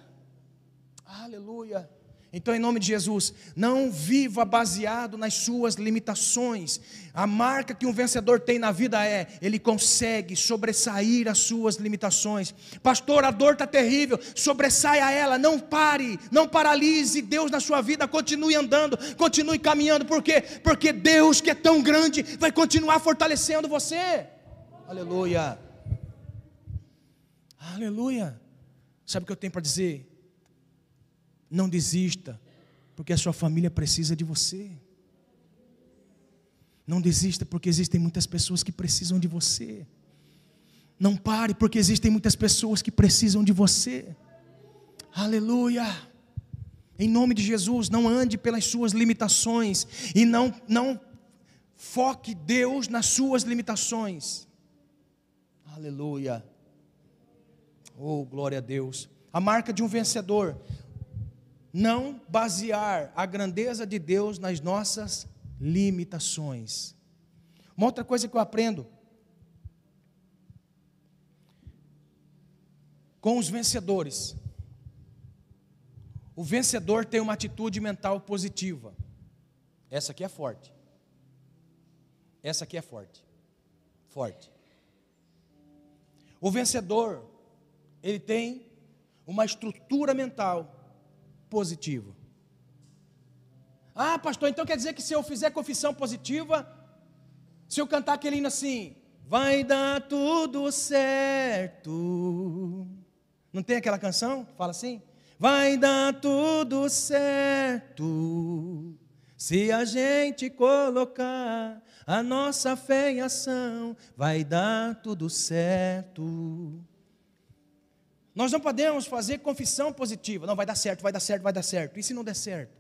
Aleluia. Então, em nome de Jesus, não viva baseado nas suas limitações. A marca que um vencedor tem na vida é, ele consegue sobressair as suas limitações. Pastor, a dor está terrível, sobressaia ela, não pare, não paralise Deus na sua vida, continue andando, continue caminhando. Por quê? Porque Deus, que é tão grande, vai continuar fortalecendo você. Aleluia. Aleluia. Sabe o que eu tenho para dizer? Não desista, porque a sua família precisa de você. Não desista, porque existem muitas pessoas que precisam de você. Não pare, porque existem muitas pessoas que precisam de você. Aleluia. Em nome de Jesus, não ande pelas suas limitações e não não foque Deus nas suas limitações. Aleluia. Oh, glória a Deus. A marca de um vencedor. Não basear a grandeza de Deus nas nossas limitações. Uma outra coisa que eu aprendo com os vencedores. O vencedor tem uma atitude mental positiva. Essa aqui é forte. Essa aqui é forte. Forte. O vencedor ele tem uma estrutura mental positiva. Ah, pastor, então quer dizer que se eu fizer confissão positiva, se eu cantar aquele hino assim, vai dar tudo certo. Não tem aquela canção que fala assim? Vai dar tudo certo. Se a gente colocar a nossa fé em ação, vai dar tudo certo. Nós não podemos fazer confissão positiva. Não, vai dar certo, vai dar certo, vai dar certo. E se não der certo?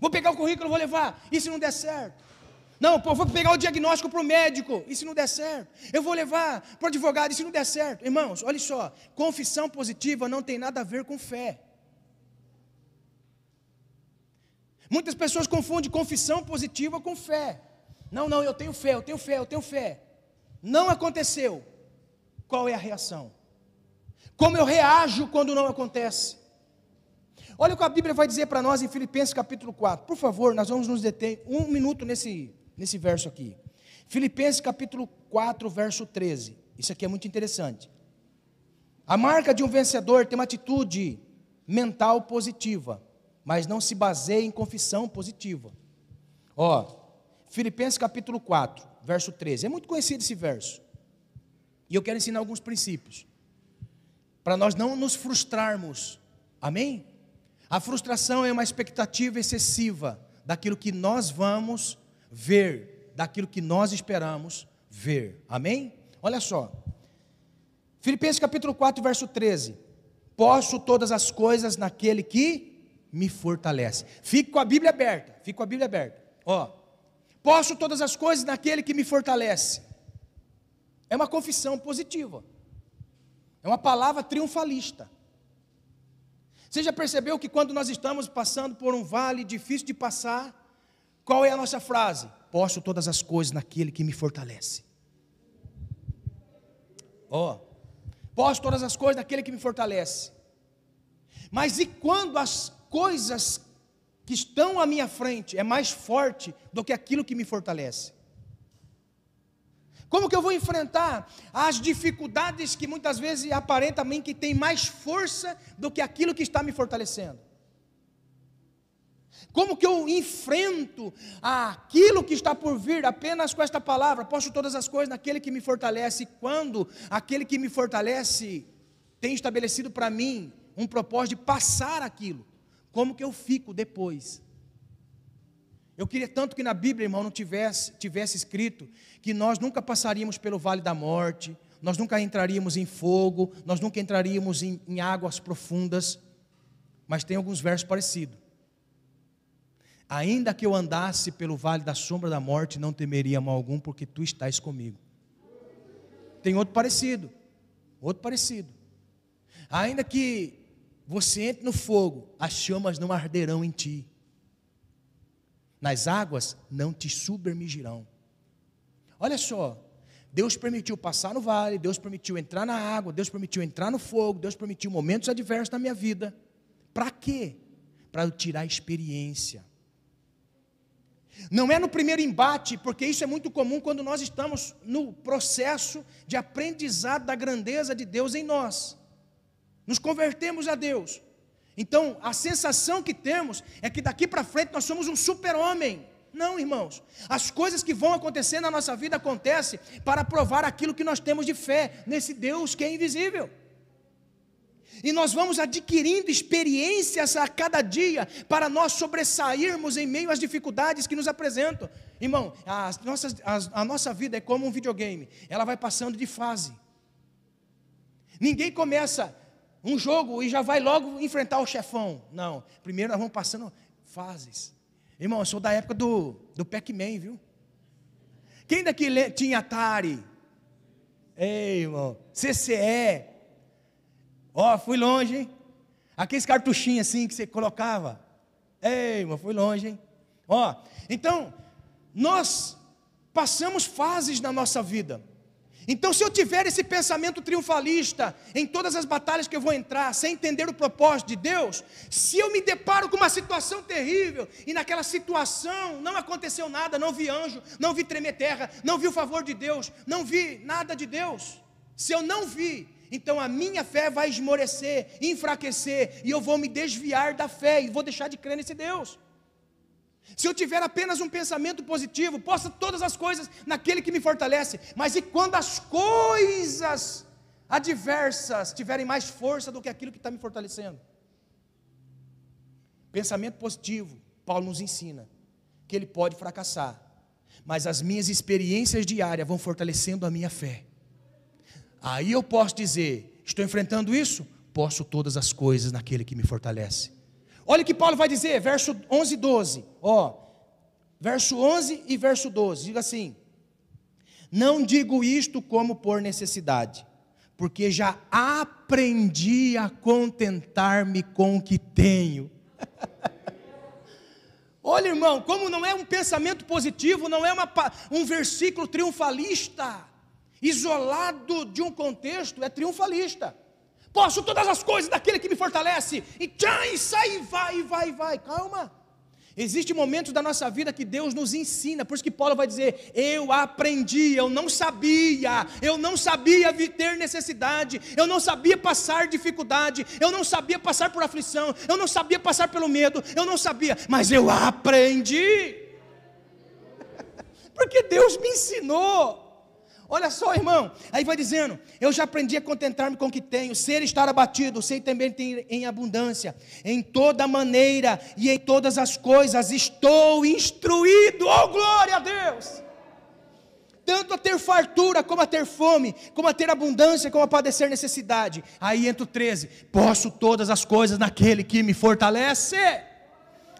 Vou pegar o currículo, vou levar. E se não der certo? Não, pô, vou pegar o diagnóstico para o médico. E se não der certo? Eu vou levar para o advogado. E se não der certo? Irmãos, olha só. Confissão positiva não tem nada a ver com fé. Muitas pessoas confundem confissão positiva com fé. Não, não, eu tenho fé, eu tenho fé, eu tenho fé. Não aconteceu qual é a reação? Como eu reajo quando não acontece? Olha o que a Bíblia vai dizer para nós em Filipenses capítulo 4. Por favor, nós vamos nos deter um minuto nesse, nesse verso aqui. Filipenses capítulo 4, verso 13. Isso aqui é muito interessante. A marca de um vencedor tem uma atitude mental positiva, mas não se baseia em confissão positiva. Ó, Filipenses capítulo 4, verso 13. É muito conhecido esse verso. E eu quero ensinar alguns princípios. Para nós não nos frustrarmos. Amém? A frustração é uma expectativa excessiva daquilo que nós vamos ver, daquilo que nós esperamos ver. Amém? Olha só. Filipenses capítulo 4, verso 13. Posso todas as coisas naquele que me fortalece. Fique com a Bíblia aberta. Fique com a Bíblia aberta. Ó. Posso todas as coisas naquele que me fortalece. É uma confissão positiva. É uma palavra triunfalista. Você já percebeu que quando nós estamos passando por um vale difícil de passar, qual é a nossa frase? Posso todas as coisas naquele que me fortalece. Ó, oh, posso todas as coisas naquele que me fortalece. Mas e quando as coisas que estão à minha frente é mais forte do que aquilo que me fortalece? Como que eu vou enfrentar as dificuldades que muitas vezes aparentam a mim que tem mais força do que aquilo que está me fortalecendo? Como que eu enfrento aquilo que está por vir apenas com esta palavra? Posso todas as coisas naquele que me fortalece, quando aquele que me fortalece tem estabelecido para mim um propósito de passar aquilo. Como que eu fico depois? Eu queria tanto que na Bíblia, irmão, não tivesse, tivesse escrito que nós nunca passaríamos pelo vale da morte, nós nunca entraríamos em fogo, nós nunca entraríamos em, em águas profundas. Mas tem alguns versos parecidos. Ainda que eu andasse pelo vale da sombra da morte, não temeria mal algum, porque tu estás comigo. Tem outro parecido. Outro parecido. Ainda que você entre no fogo, as chamas não arderão em ti. Nas águas não te submergirão. Olha só, Deus permitiu passar no vale, Deus permitiu entrar na água, Deus permitiu entrar no fogo, Deus permitiu momentos adversos na minha vida. Para quê? Para eu tirar experiência. Não é no primeiro embate, porque isso é muito comum quando nós estamos no processo de aprendizado da grandeza de Deus em nós nos convertemos a Deus. Então, a sensação que temos é que daqui para frente nós somos um super-homem. Não, irmãos. As coisas que vão acontecer na nossa vida acontecem para provar aquilo que nós temos de fé nesse Deus que é invisível. E nós vamos adquirindo experiências a cada dia para nós sobressairmos em meio às dificuldades que nos apresentam. Irmão, a, nossas, a, a nossa vida é como um videogame, ela vai passando de fase. Ninguém começa um jogo e já vai logo enfrentar o chefão. Não, primeiro nós vamos passando fases. Irmão, eu sou da época do, do Pac-Man, viu? Quem daqui tinha Atari? Ei, irmão, CCE. Ó, oh, fui longe, hein? Aqueles cartuchinhos assim que você colocava. Ei, irmão, fui longe, hein? Ó, então, nós passamos fases na nossa vida. Então, se eu tiver esse pensamento triunfalista em todas as batalhas que eu vou entrar, sem entender o propósito de Deus, se eu me deparo com uma situação terrível e naquela situação não aconteceu nada, não vi anjo, não vi tremer terra, não vi o favor de Deus, não vi nada de Deus, se eu não vi, então a minha fé vai esmorecer, enfraquecer, e eu vou me desviar da fé e vou deixar de crer nesse Deus. Se eu tiver apenas um pensamento positivo, possa todas as coisas naquele que me fortalece. Mas e quando as coisas adversas tiverem mais força do que aquilo que está me fortalecendo? Pensamento positivo, Paulo nos ensina que ele pode fracassar, mas as minhas experiências diárias vão fortalecendo a minha fé. Aí eu posso dizer: estou enfrentando isso? Posso todas as coisas naquele que me fortalece. Olha o que Paulo vai dizer, verso 11 e 12. Ó, verso 11 e verso 12. Diga assim: Não digo isto como por necessidade, porque já aprendi a contentar-me com o que tenho. Olha, irmão, como não é um pensamento positivo, não é uma, um versículo triunfalista, isolado de um contexto, é triunfalista. Posso todas as coisas daquele que me fortalece. E tchau, e sai, vai, vai, vai. Calma. Existem momentos da nossa vida que Deus nos ensina, por isso que Paulo vai dizer: Eu aprendi, eu não sabia, eu não sabia ter necessidade, eu não sabia passar dificuldade, eu não sabia passar por aflição, eu não sabia passar pelo medo, eu não sabia, mas eu aprendi. Porque Deus me ensinou. Olha só, irmão. Aí vai dizendo: Eu já aprendi a contentar-me com o que tenho, ser estar abatido, sei também ter em abundância. Em toda maneira e em todas as coisas estou instruído. Oh, glória a Deus! Tanto a ter fartura, como a ter fome, como a ter abundância, como a padecer necessidade. Aí entra o 13: Posso todas as coisas naquele que me fortalece.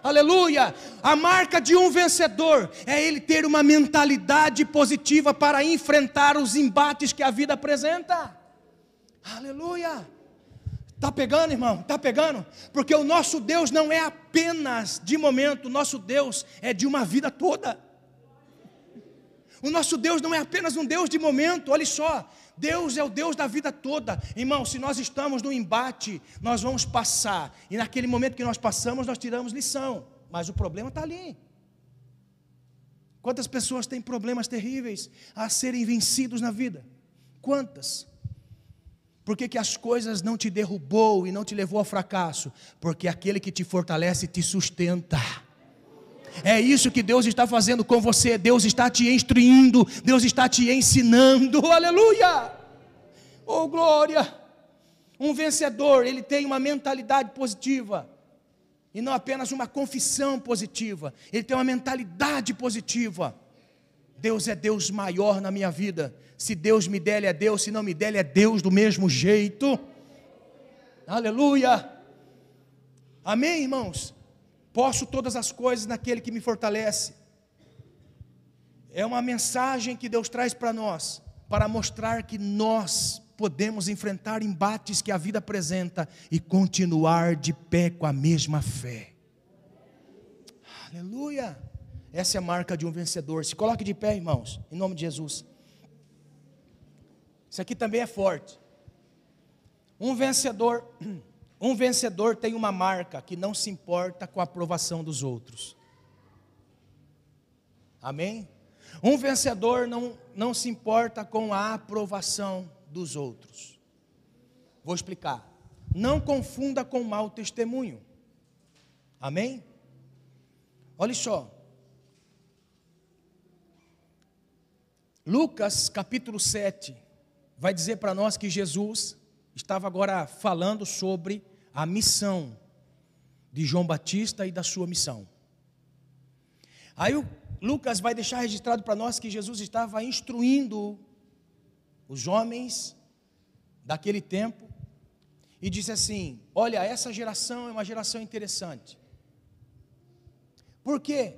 Aleluia! A marca de um vencedor é ele ter uma mentalidade positiva para enfrentar os embates que a vida apresenta. Aleluia! Tá pegando, irmão? Tá pegando? Porque o nosso Deus não é apenas de momento, o nosso Deus é de uma vida toda. O nosso Deus não é apenas um Deus de momento, olha só. Deus é o Deus da vida toda. Irmão, se nós estamos no embate, nós vamos passar. E naquele momento que nós passamos, nós tiramos lição. Mas o problema está ali. Quantas pessoas têm problemas terríveis a serem vencidos na vida? Quantas? Por que, que as coisas não te derrubou e não te levou ao fracasso? Porque aquele que te fortalece te sustenta. É isso que Deus está fazendo com você. Deus está te instruindo, Deus está te ensinando. Aleluia! Oh, glória! Um vencedor, ele tem uma mentalidade positiva. E não apenas uma confissão positiva, ele tem uma mentalidade positiva. Deus é Deus maior na minha vida. Se Deus me der, Ele é Deus. Se não me der, Ele é Deus do mesmo jeito. Aleluia. Amém, irmãos? Posso todas as coisas naquele que me fortalece. É uma mensagem que Deus traz para nós, para mostrar que nós podemos enfrentar embates que a vida apresenta e continuar de pé com a mesma fé. Aleluia! Essa é a marca de um vencedor. Se coloque de pé, irmãos, em nome de Jesus. Isso aqui também é forte. Um vencedor Um vencedor tem uma marca que não se importa com a aprovação dos outros. Amém? Um vencedor não, não se importa com a aprovação dos outros. Vou explicar. Não confunda com mau testemunho. Amém? Olha só. Lucas capítulo 7 vai dizer para nós que Jesus estava agora falando sobre a missão de João Batista e da sua missão. Aí o Lucas vai deixar registrado para nós que Jesus estava instruindo os homens daquele tempo e disse assim: Olha, essa geração é uma geração interessante. Por quê?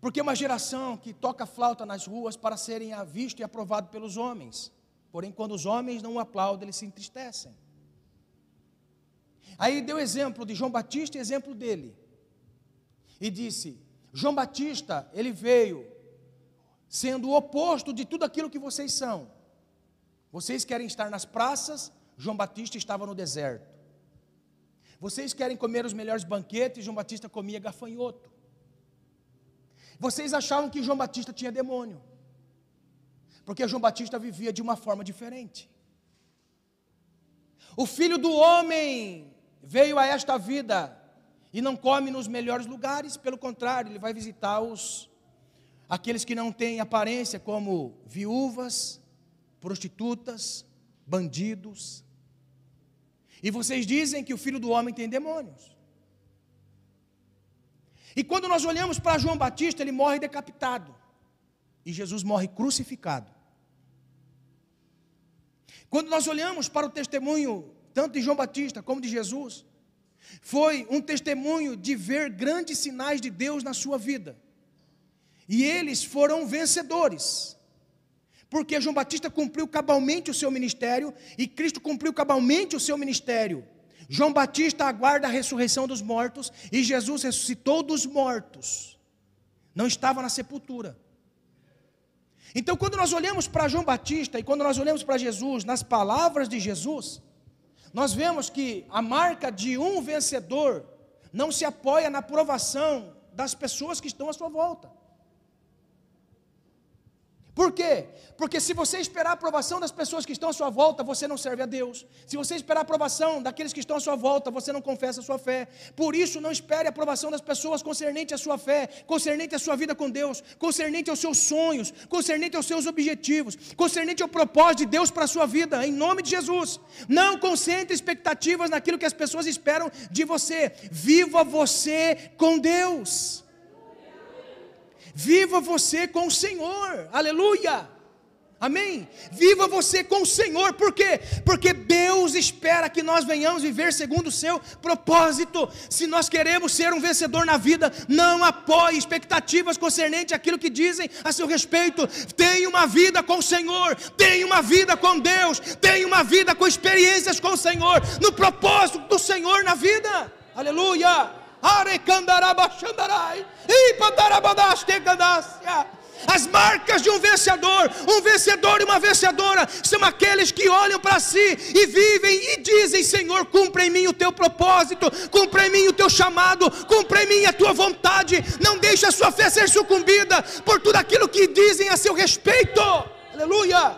Porque é uma geração que toca flauta nas ruas para serem visto e aprovado pelos homens. Porém, quando os homens não o aplaudem, eles se entristecem. Aí deu exemplo de João Batista e exemplo dele. E disse: João Batista, ele veio sendo o oposto de tudo aquilo que vocês são. Vocês querem estar nas praças, João Batista estava no deserto. Vocês querem comer os melhores banquetes, João Batista comia gafanhoto. Vocês achavam que João Batista tinha demônio, porque João Batista vivia de uma forma diferente. O filho do homem veio a esta vida e não come nos melhores lugares, pelo contrário, ele vai visitar os aqueles que não têm aparência, como viúvas, prostitutas, bandidos. E vocês dizem que o filho do homem tem demônios. E quando nós olhamos para João Batista, ele morre decapitado. E Jesus morre crucificado. Quando nós olhamos para o testemunho tanto de João Batista como de Jesus, foi um testemunho de ver grandes sinais de Deus na sua vida. E eles foram vencedores. Porque João Batista cumpriu cabalmente o seu ministério e Cristo cumpriu cabalmente o seu ministério. João Batista aguarda a ressurreição dos mortos e Jesus ressuscitou dos mortos. Não estava na sepultura. Então, quando nós olhamos para João Batista e quando nós olhamos para Jesus, nas palavras de Jesus, nós vemos que a marca de um vencedor não se apoia na aprovação das pessoas que estão à sua volta. Por quê? Porque se você esperar a aprovação das pessoas que estão à sua volta, você não serve a Deus. Se você esperar a aprovação daqueles que estão à sua volta, você não confessa a sua fé. Por isso, não espere a aprovação das pessoas concernente à sua fé, concernente à sua vida com Deus, concernente aos seus sonhos, concernente aos seus objetivos, concernente ao propósito de Deus para a sua vida, em nome de Jesus. Não concentre expectativas naquilo que as pessoas esperam de você. Viva você com Deus. Viva você com o Senhor, aleluia. Amém? Viva você com o Senhor, por quê? Porque Deus espera que nós venhamos viver segundo o seu propósito. Se nós queremos ser um vencedor na vida, não apoie expectativas concernentes àquilo que dizem a seu respeito. Tenha uma vida com o Senhor, tenha uma vida com Deus, tenha uma vida com experiências com o Senhor, no propósito do Senhor na vida. Aleluia! As marcas de um vencedor, um vencedor e uma vencedora, são aqueles que olham para si e vivem e dizem: Senhor, cumpre em mim o teu propósito, cumpre em mim o teu chamado, cumpre em mim a tua vontade. Não deixe a sua fé ser sucumbida por tudo aquilo que dizem a seu respeito. Aleluia!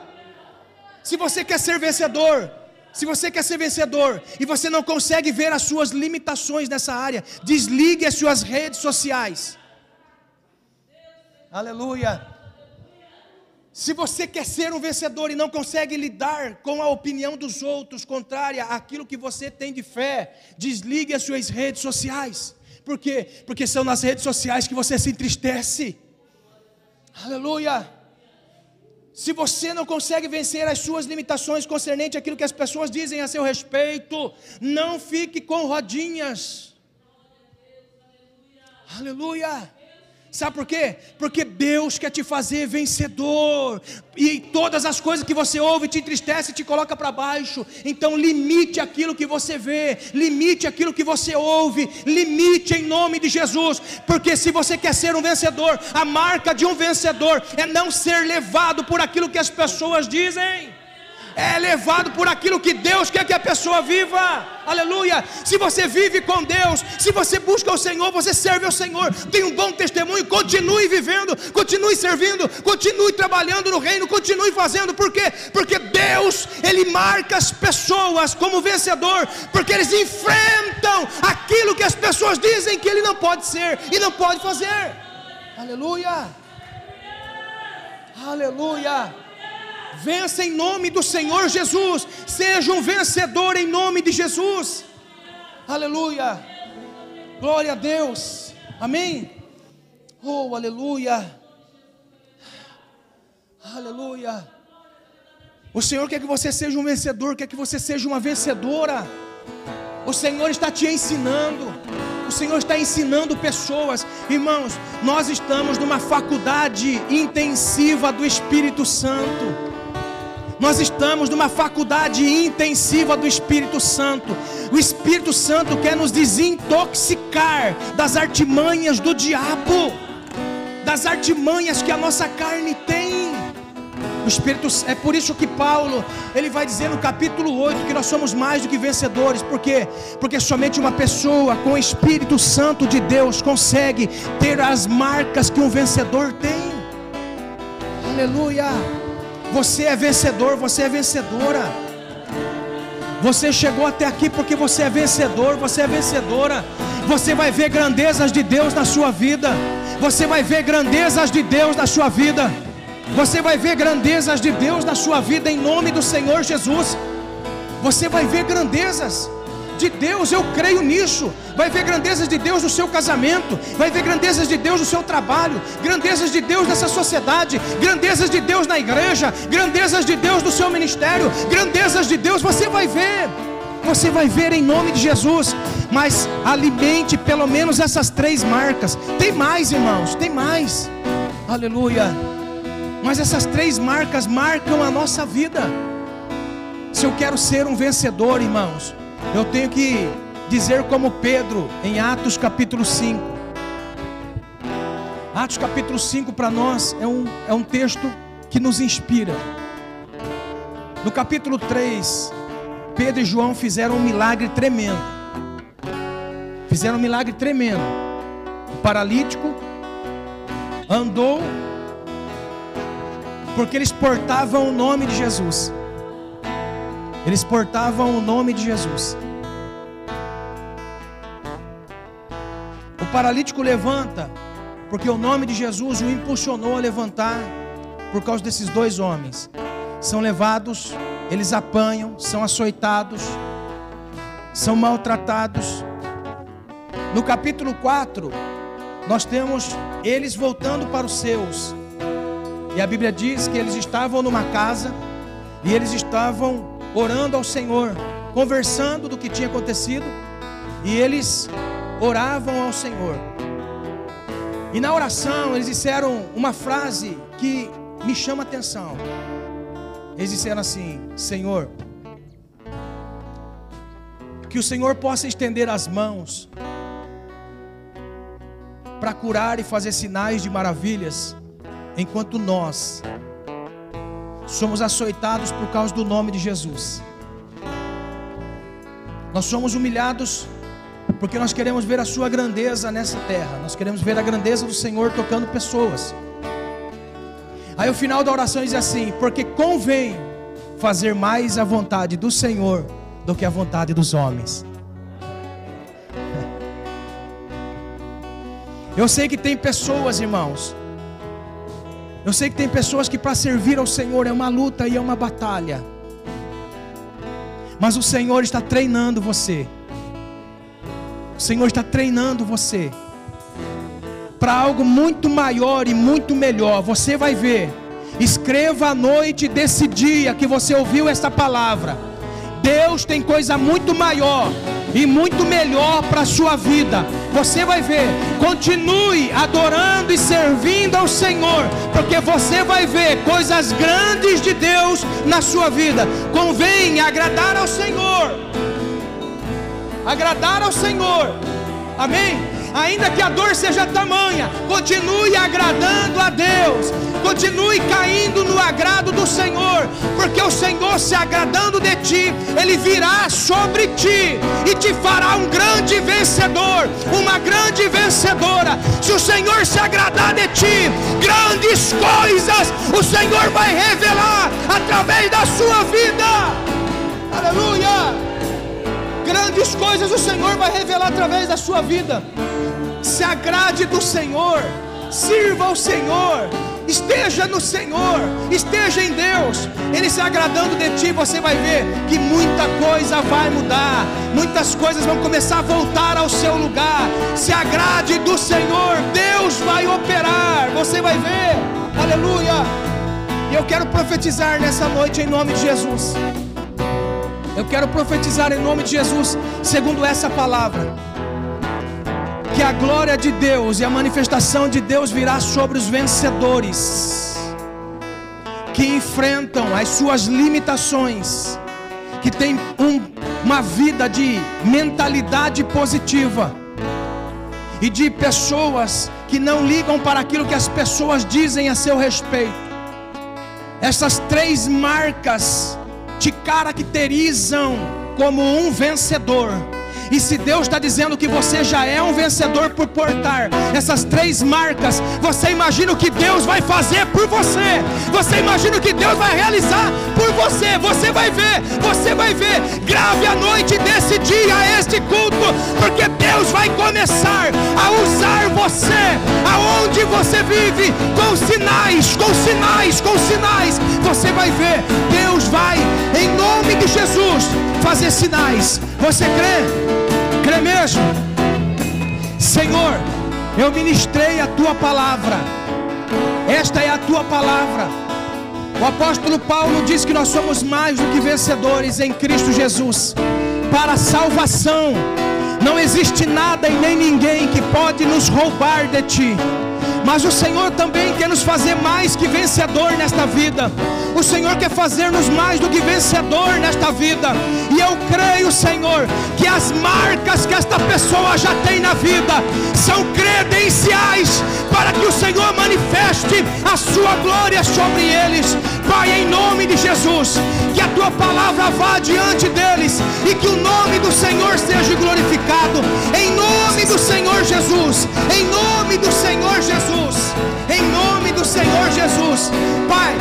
Se você quer ser vencedor, se você quer ser vencedor e você não consegue ver as suas limitações nessa área, desligue as suas redes sociais. Aleluia. Se você quer ser um vencedor e não consegue lidar com a opinião dos outros contrária àquilo que você tem de fé, desligue as suas redes sociais. Por quê? Porque são nas redes sociais que você se entristece. Aleluia. Se você não consegue vencer as suas limitações concernente àquilo que as pessoas dizem a seu respeito, não fique com rodinhas. Aleluia. Sabe por quê? Porque Deus quer te fazer vencedor. E todas as coisas que você ouve te entristece te coloca para baixo. Então limite aquilo que você vê, limite aquilo que você ouve, limite em nome de Jesus. Porque se você quer ser um vencedor, a marca de um vencedor é não ser levado por aquilo que as pessoas dizem é levado por aquilo que Deus quer que a pessoa viva. Aleluia. Se você vive com Deus, se você busca o Senhor, você serve ao Senhor, tem um bom testemunho, continue vivendo, continue servindo, continue trabalhando no reino, continue fazendo. Por quê? Porque Deus, ele marca as pessoas como vencedor, porque eles enfrentam aquilo que as pessoas dizem que ele não pode ser e não pode fazer. Aleluia. Aleluia. Vença em nome do Senhor Jesus. Seja um vencedor em nome de Jesus. Aleluia. Glória a Deus. Amém. Oh, aleluia. Aleluia. O Senhor quer que você seja um vencedor, quer que você seja uma vencedora. O Senhor está te ensinando. O Senhor está ensinando pessoas. Irmãos, nós estamos numa faculdade intensiva do Espírito Santo. Nós estamos numa faculdade intensiva do Espírito Santo. O Espírito Santo quer nos desintoxicar das artimanhas do diabo, das artimanhas que a nossa carne tem. O Espírito é por isso que Paulo, ele vai dizer no capítulo 8 que nós somos mais do que vencedores, por quê? Porque somente uma pessoa com o Espírito Santo de Deus consegue ter as marcas que um vencedor tem. Aleluia. Você é vencedor, você é vencedora. Você chegou até aqui porque você é vencedor, você é vencedora. Você vai ver grandezas de Deus na sua vida. Você vai ver grandezas de Deus na sua vida. Você vai ver grandezas de Deus na sua vida em nome do Senhor Jesus. Você vai ver grandezas de Deus, eu creio nisso. Vai ver grandezas de Deus no seu casamento, vai ver grandezas de Deus no seu trabalho, grandezas de Deus nessa sociedade, grandezas de Deus na igreja, grandezas de Deus no seu ministério, grandezas de Deus, você vai ver. Você vai ver em nome de Jesus, mas alimente pelo menos essas três marcas. Tem mais, irmãos, tem mais. Aleluia. Mas essas três marcas marcam a nossa vida. Se eu quero ser um vencedor, irmãos, eu tenho que dizer como Pedro em Atos capítulo 5. Atos capítulo 5 para nós é um, é um texto que nos inspira. No capítulo 3, Pedro e João fizeram um milagre tremendo. Fizeram um milagre tremendo. O paralítico andou Porque eles portavam o nome de Jesus. Eles portavam o nome de Jesus. O paralítico levanta, porque o nome de Jesus o impulsionou a levantar por causa desses dois homens. São levados, eles apanham, são açoitados, são maltratados. No capítulo 4, nós temos eles voltando para os seus. E a Bíblia diz que eles estavam numa casa e eles estavam orando ao Senhor, conversando do que tinha acontecido, e eles oravam ao Senhor. E na oração eles disseram uma frase que me chama a atenção. Eles disseram assim: Senhor, que o Senhor possa estender as mãos para curar e fazer sinais de maravilhas, enquanto nós somos açoitados por causa do nome de Jesus. Nós somos humilhados porque nós queremos ver a Sua grandeza nessa terra, nós queremos ver a grandeza do Senhor tocando pessoas. Aí o final da oração diz assim: porque convém fazer mais a vontade do Senhor do que a vontade dos homens. Eu sei que tem pessoas, irmãos. Eu sei que tem pessoas que para servir ao Senhor é uma luta e é uma batalha. Mas o Senhor está treinando você. O Senhor está treinando você para algo muito maior e muito melhor. Você vai ver. Escreva à noite desse dia que você ouviu esta palavra. Deus tem coisa muito maior e muito melhor para a sua vida. Você vai ver, continue adorando e servindo ao Senhor, porque você vai ver coisas grandes de Deus na sua vida. Convém agradar ao Senhor. Agradar ao Senhor. Amém? Ainda que a dor seja tamanha, continue agradando a Deus, continue caindo no agrado do Senhor, porque o Senhor se agradando de ti, Ele virá sobre ti e te fará um grande vencedor, uma grande vencedora. Se o Senhor se agradar de ti, grandes coisas o Senhor vai revelar através da sua vida. Aleluia! Grandes coisas o Senhor vai revelar através da sua vida se agrade do Senhor, sirva ao Senhor, esteja no Senhor, esteja em Deus, Ele se agradando de ti, você vai ver que muita coisa vai mudar, muitas coisas vão começar a voltar ao seu lugar. Se agrade do Senhor, Deus vai operar, você vai ver, aleluia. E eu quero profetizar nessa noite em nome de Jesus. Eu quero profetizar em nome de Jesus, segundo essa palavra que a glória de Deus e a manifestação de Deus virá sobre os vencedores que enfrentam as suas limitações, que têm um, uma vida de mentalidade positiva e de pessoas que não ligam para aquilo que as pessoas dizem a seu respeito. Essas três marcas te caracterizam como um vencedor. E se Deus está dizendo que você já é um vencedor por portar essas três marcas, você imagina o que Deus vai fazer por você. Você imagina o que Deus vai realizar por você. Você vai ver, você vai ver. Grave a noite desse dia este culto, porque Deus vai começar a usar você aonde você vive com sinais, com sinais, com sinais. Você vai ver, Deus vai em nome de Jesus fazer sinais. Você crê? Crê mesmo? Senhor, eu ministrei a tua palavra. Esta é a tua palavra. O apóstolo Paulo diz que nós somos mais do que vencedores em Cristo Jesus. Para a salvação, não existe nada e nem ninguém que pode nos roubar de ti. Mas o Senhor também quer nos fazer mais que vencedor nesta vida. O Senhor quer fazer-nos mais do que vencedor nesta vida. E eu creio, Senhor, que as marcas que esta pessoa já tem na vida são credenciais para que o Senhor manifeste a sua glória sobre eles. Pai, em nome de Jesus, que a tua palavra vá diante deles e que o nome do Senhor seja glorificado. Em nome do Senhor Jesus, em nome do Senhor Jesus, em nome do Senhor Jesus, Pai,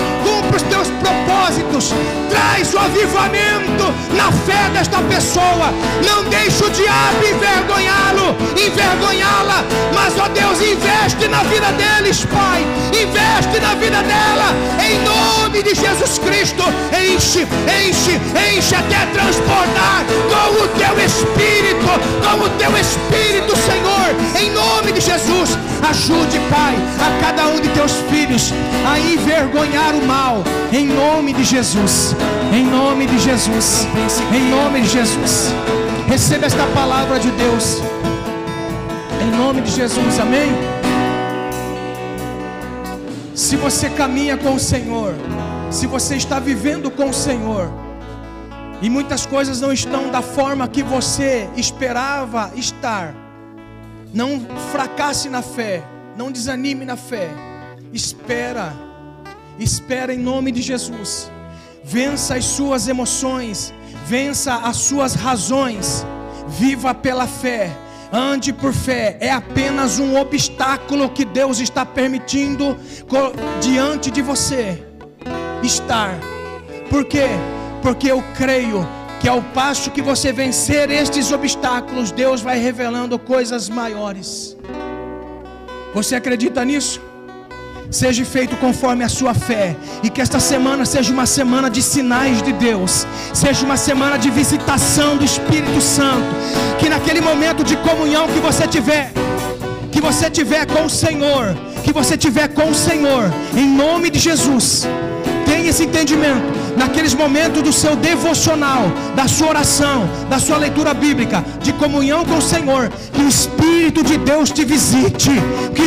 Jesus. Traz o avivamento na fé desta pessoa. Não deixe o diabo envergonhá-lo, envergonhá-la. Mas, ó Deus, investe na vida deles, Pai. Investe na vida dela. Em nome de Jesus Cristo. Enche, enche, enche até transbordar com o teu Espírito, com o teu Espírito, Senhor. Em nome de Jesus. Ajude, Pai, a cada um de teus filhos a envergonhar o mal. Em nome de Jesus. Em nome de Jesus. Em nome de Jesus. Receba esta palavra de Deus. Em nome de Jesus. Amém. Se você caminha com o Senhor, se você está vivendo com o Senhor, e muitas coisas não estão da forma que você esperava estar, não fracasse na fé, não desanime na fé. Espera, espera em nome de Jesus. Vença as suas emoções, vença as suas razões. Viva pela fé, ande por fé. É apenas um obstáculo que Deus está permitindo diante de você estar. Por quê? Porque eu creio que ao passo que você vencer estes obstáculos, Deus vai revelando coisas maiores. Você acredita nisso? Seja feito conforme a sua fé, e que esta semana seja uma semana de sinais de Deus, seja uma semana de visitação do Espírito Santo, que naquele momento de comunhão que você tiver, que você tiver com o Senhor, que você tiver com o Senhor, em nome de Jesus, tenha esse entendimento naqueles momentos do seu devocional, da sua oração, da sua leitura bíblica, de comunhão com o Senhor, que o Espírito de Deus te visite, que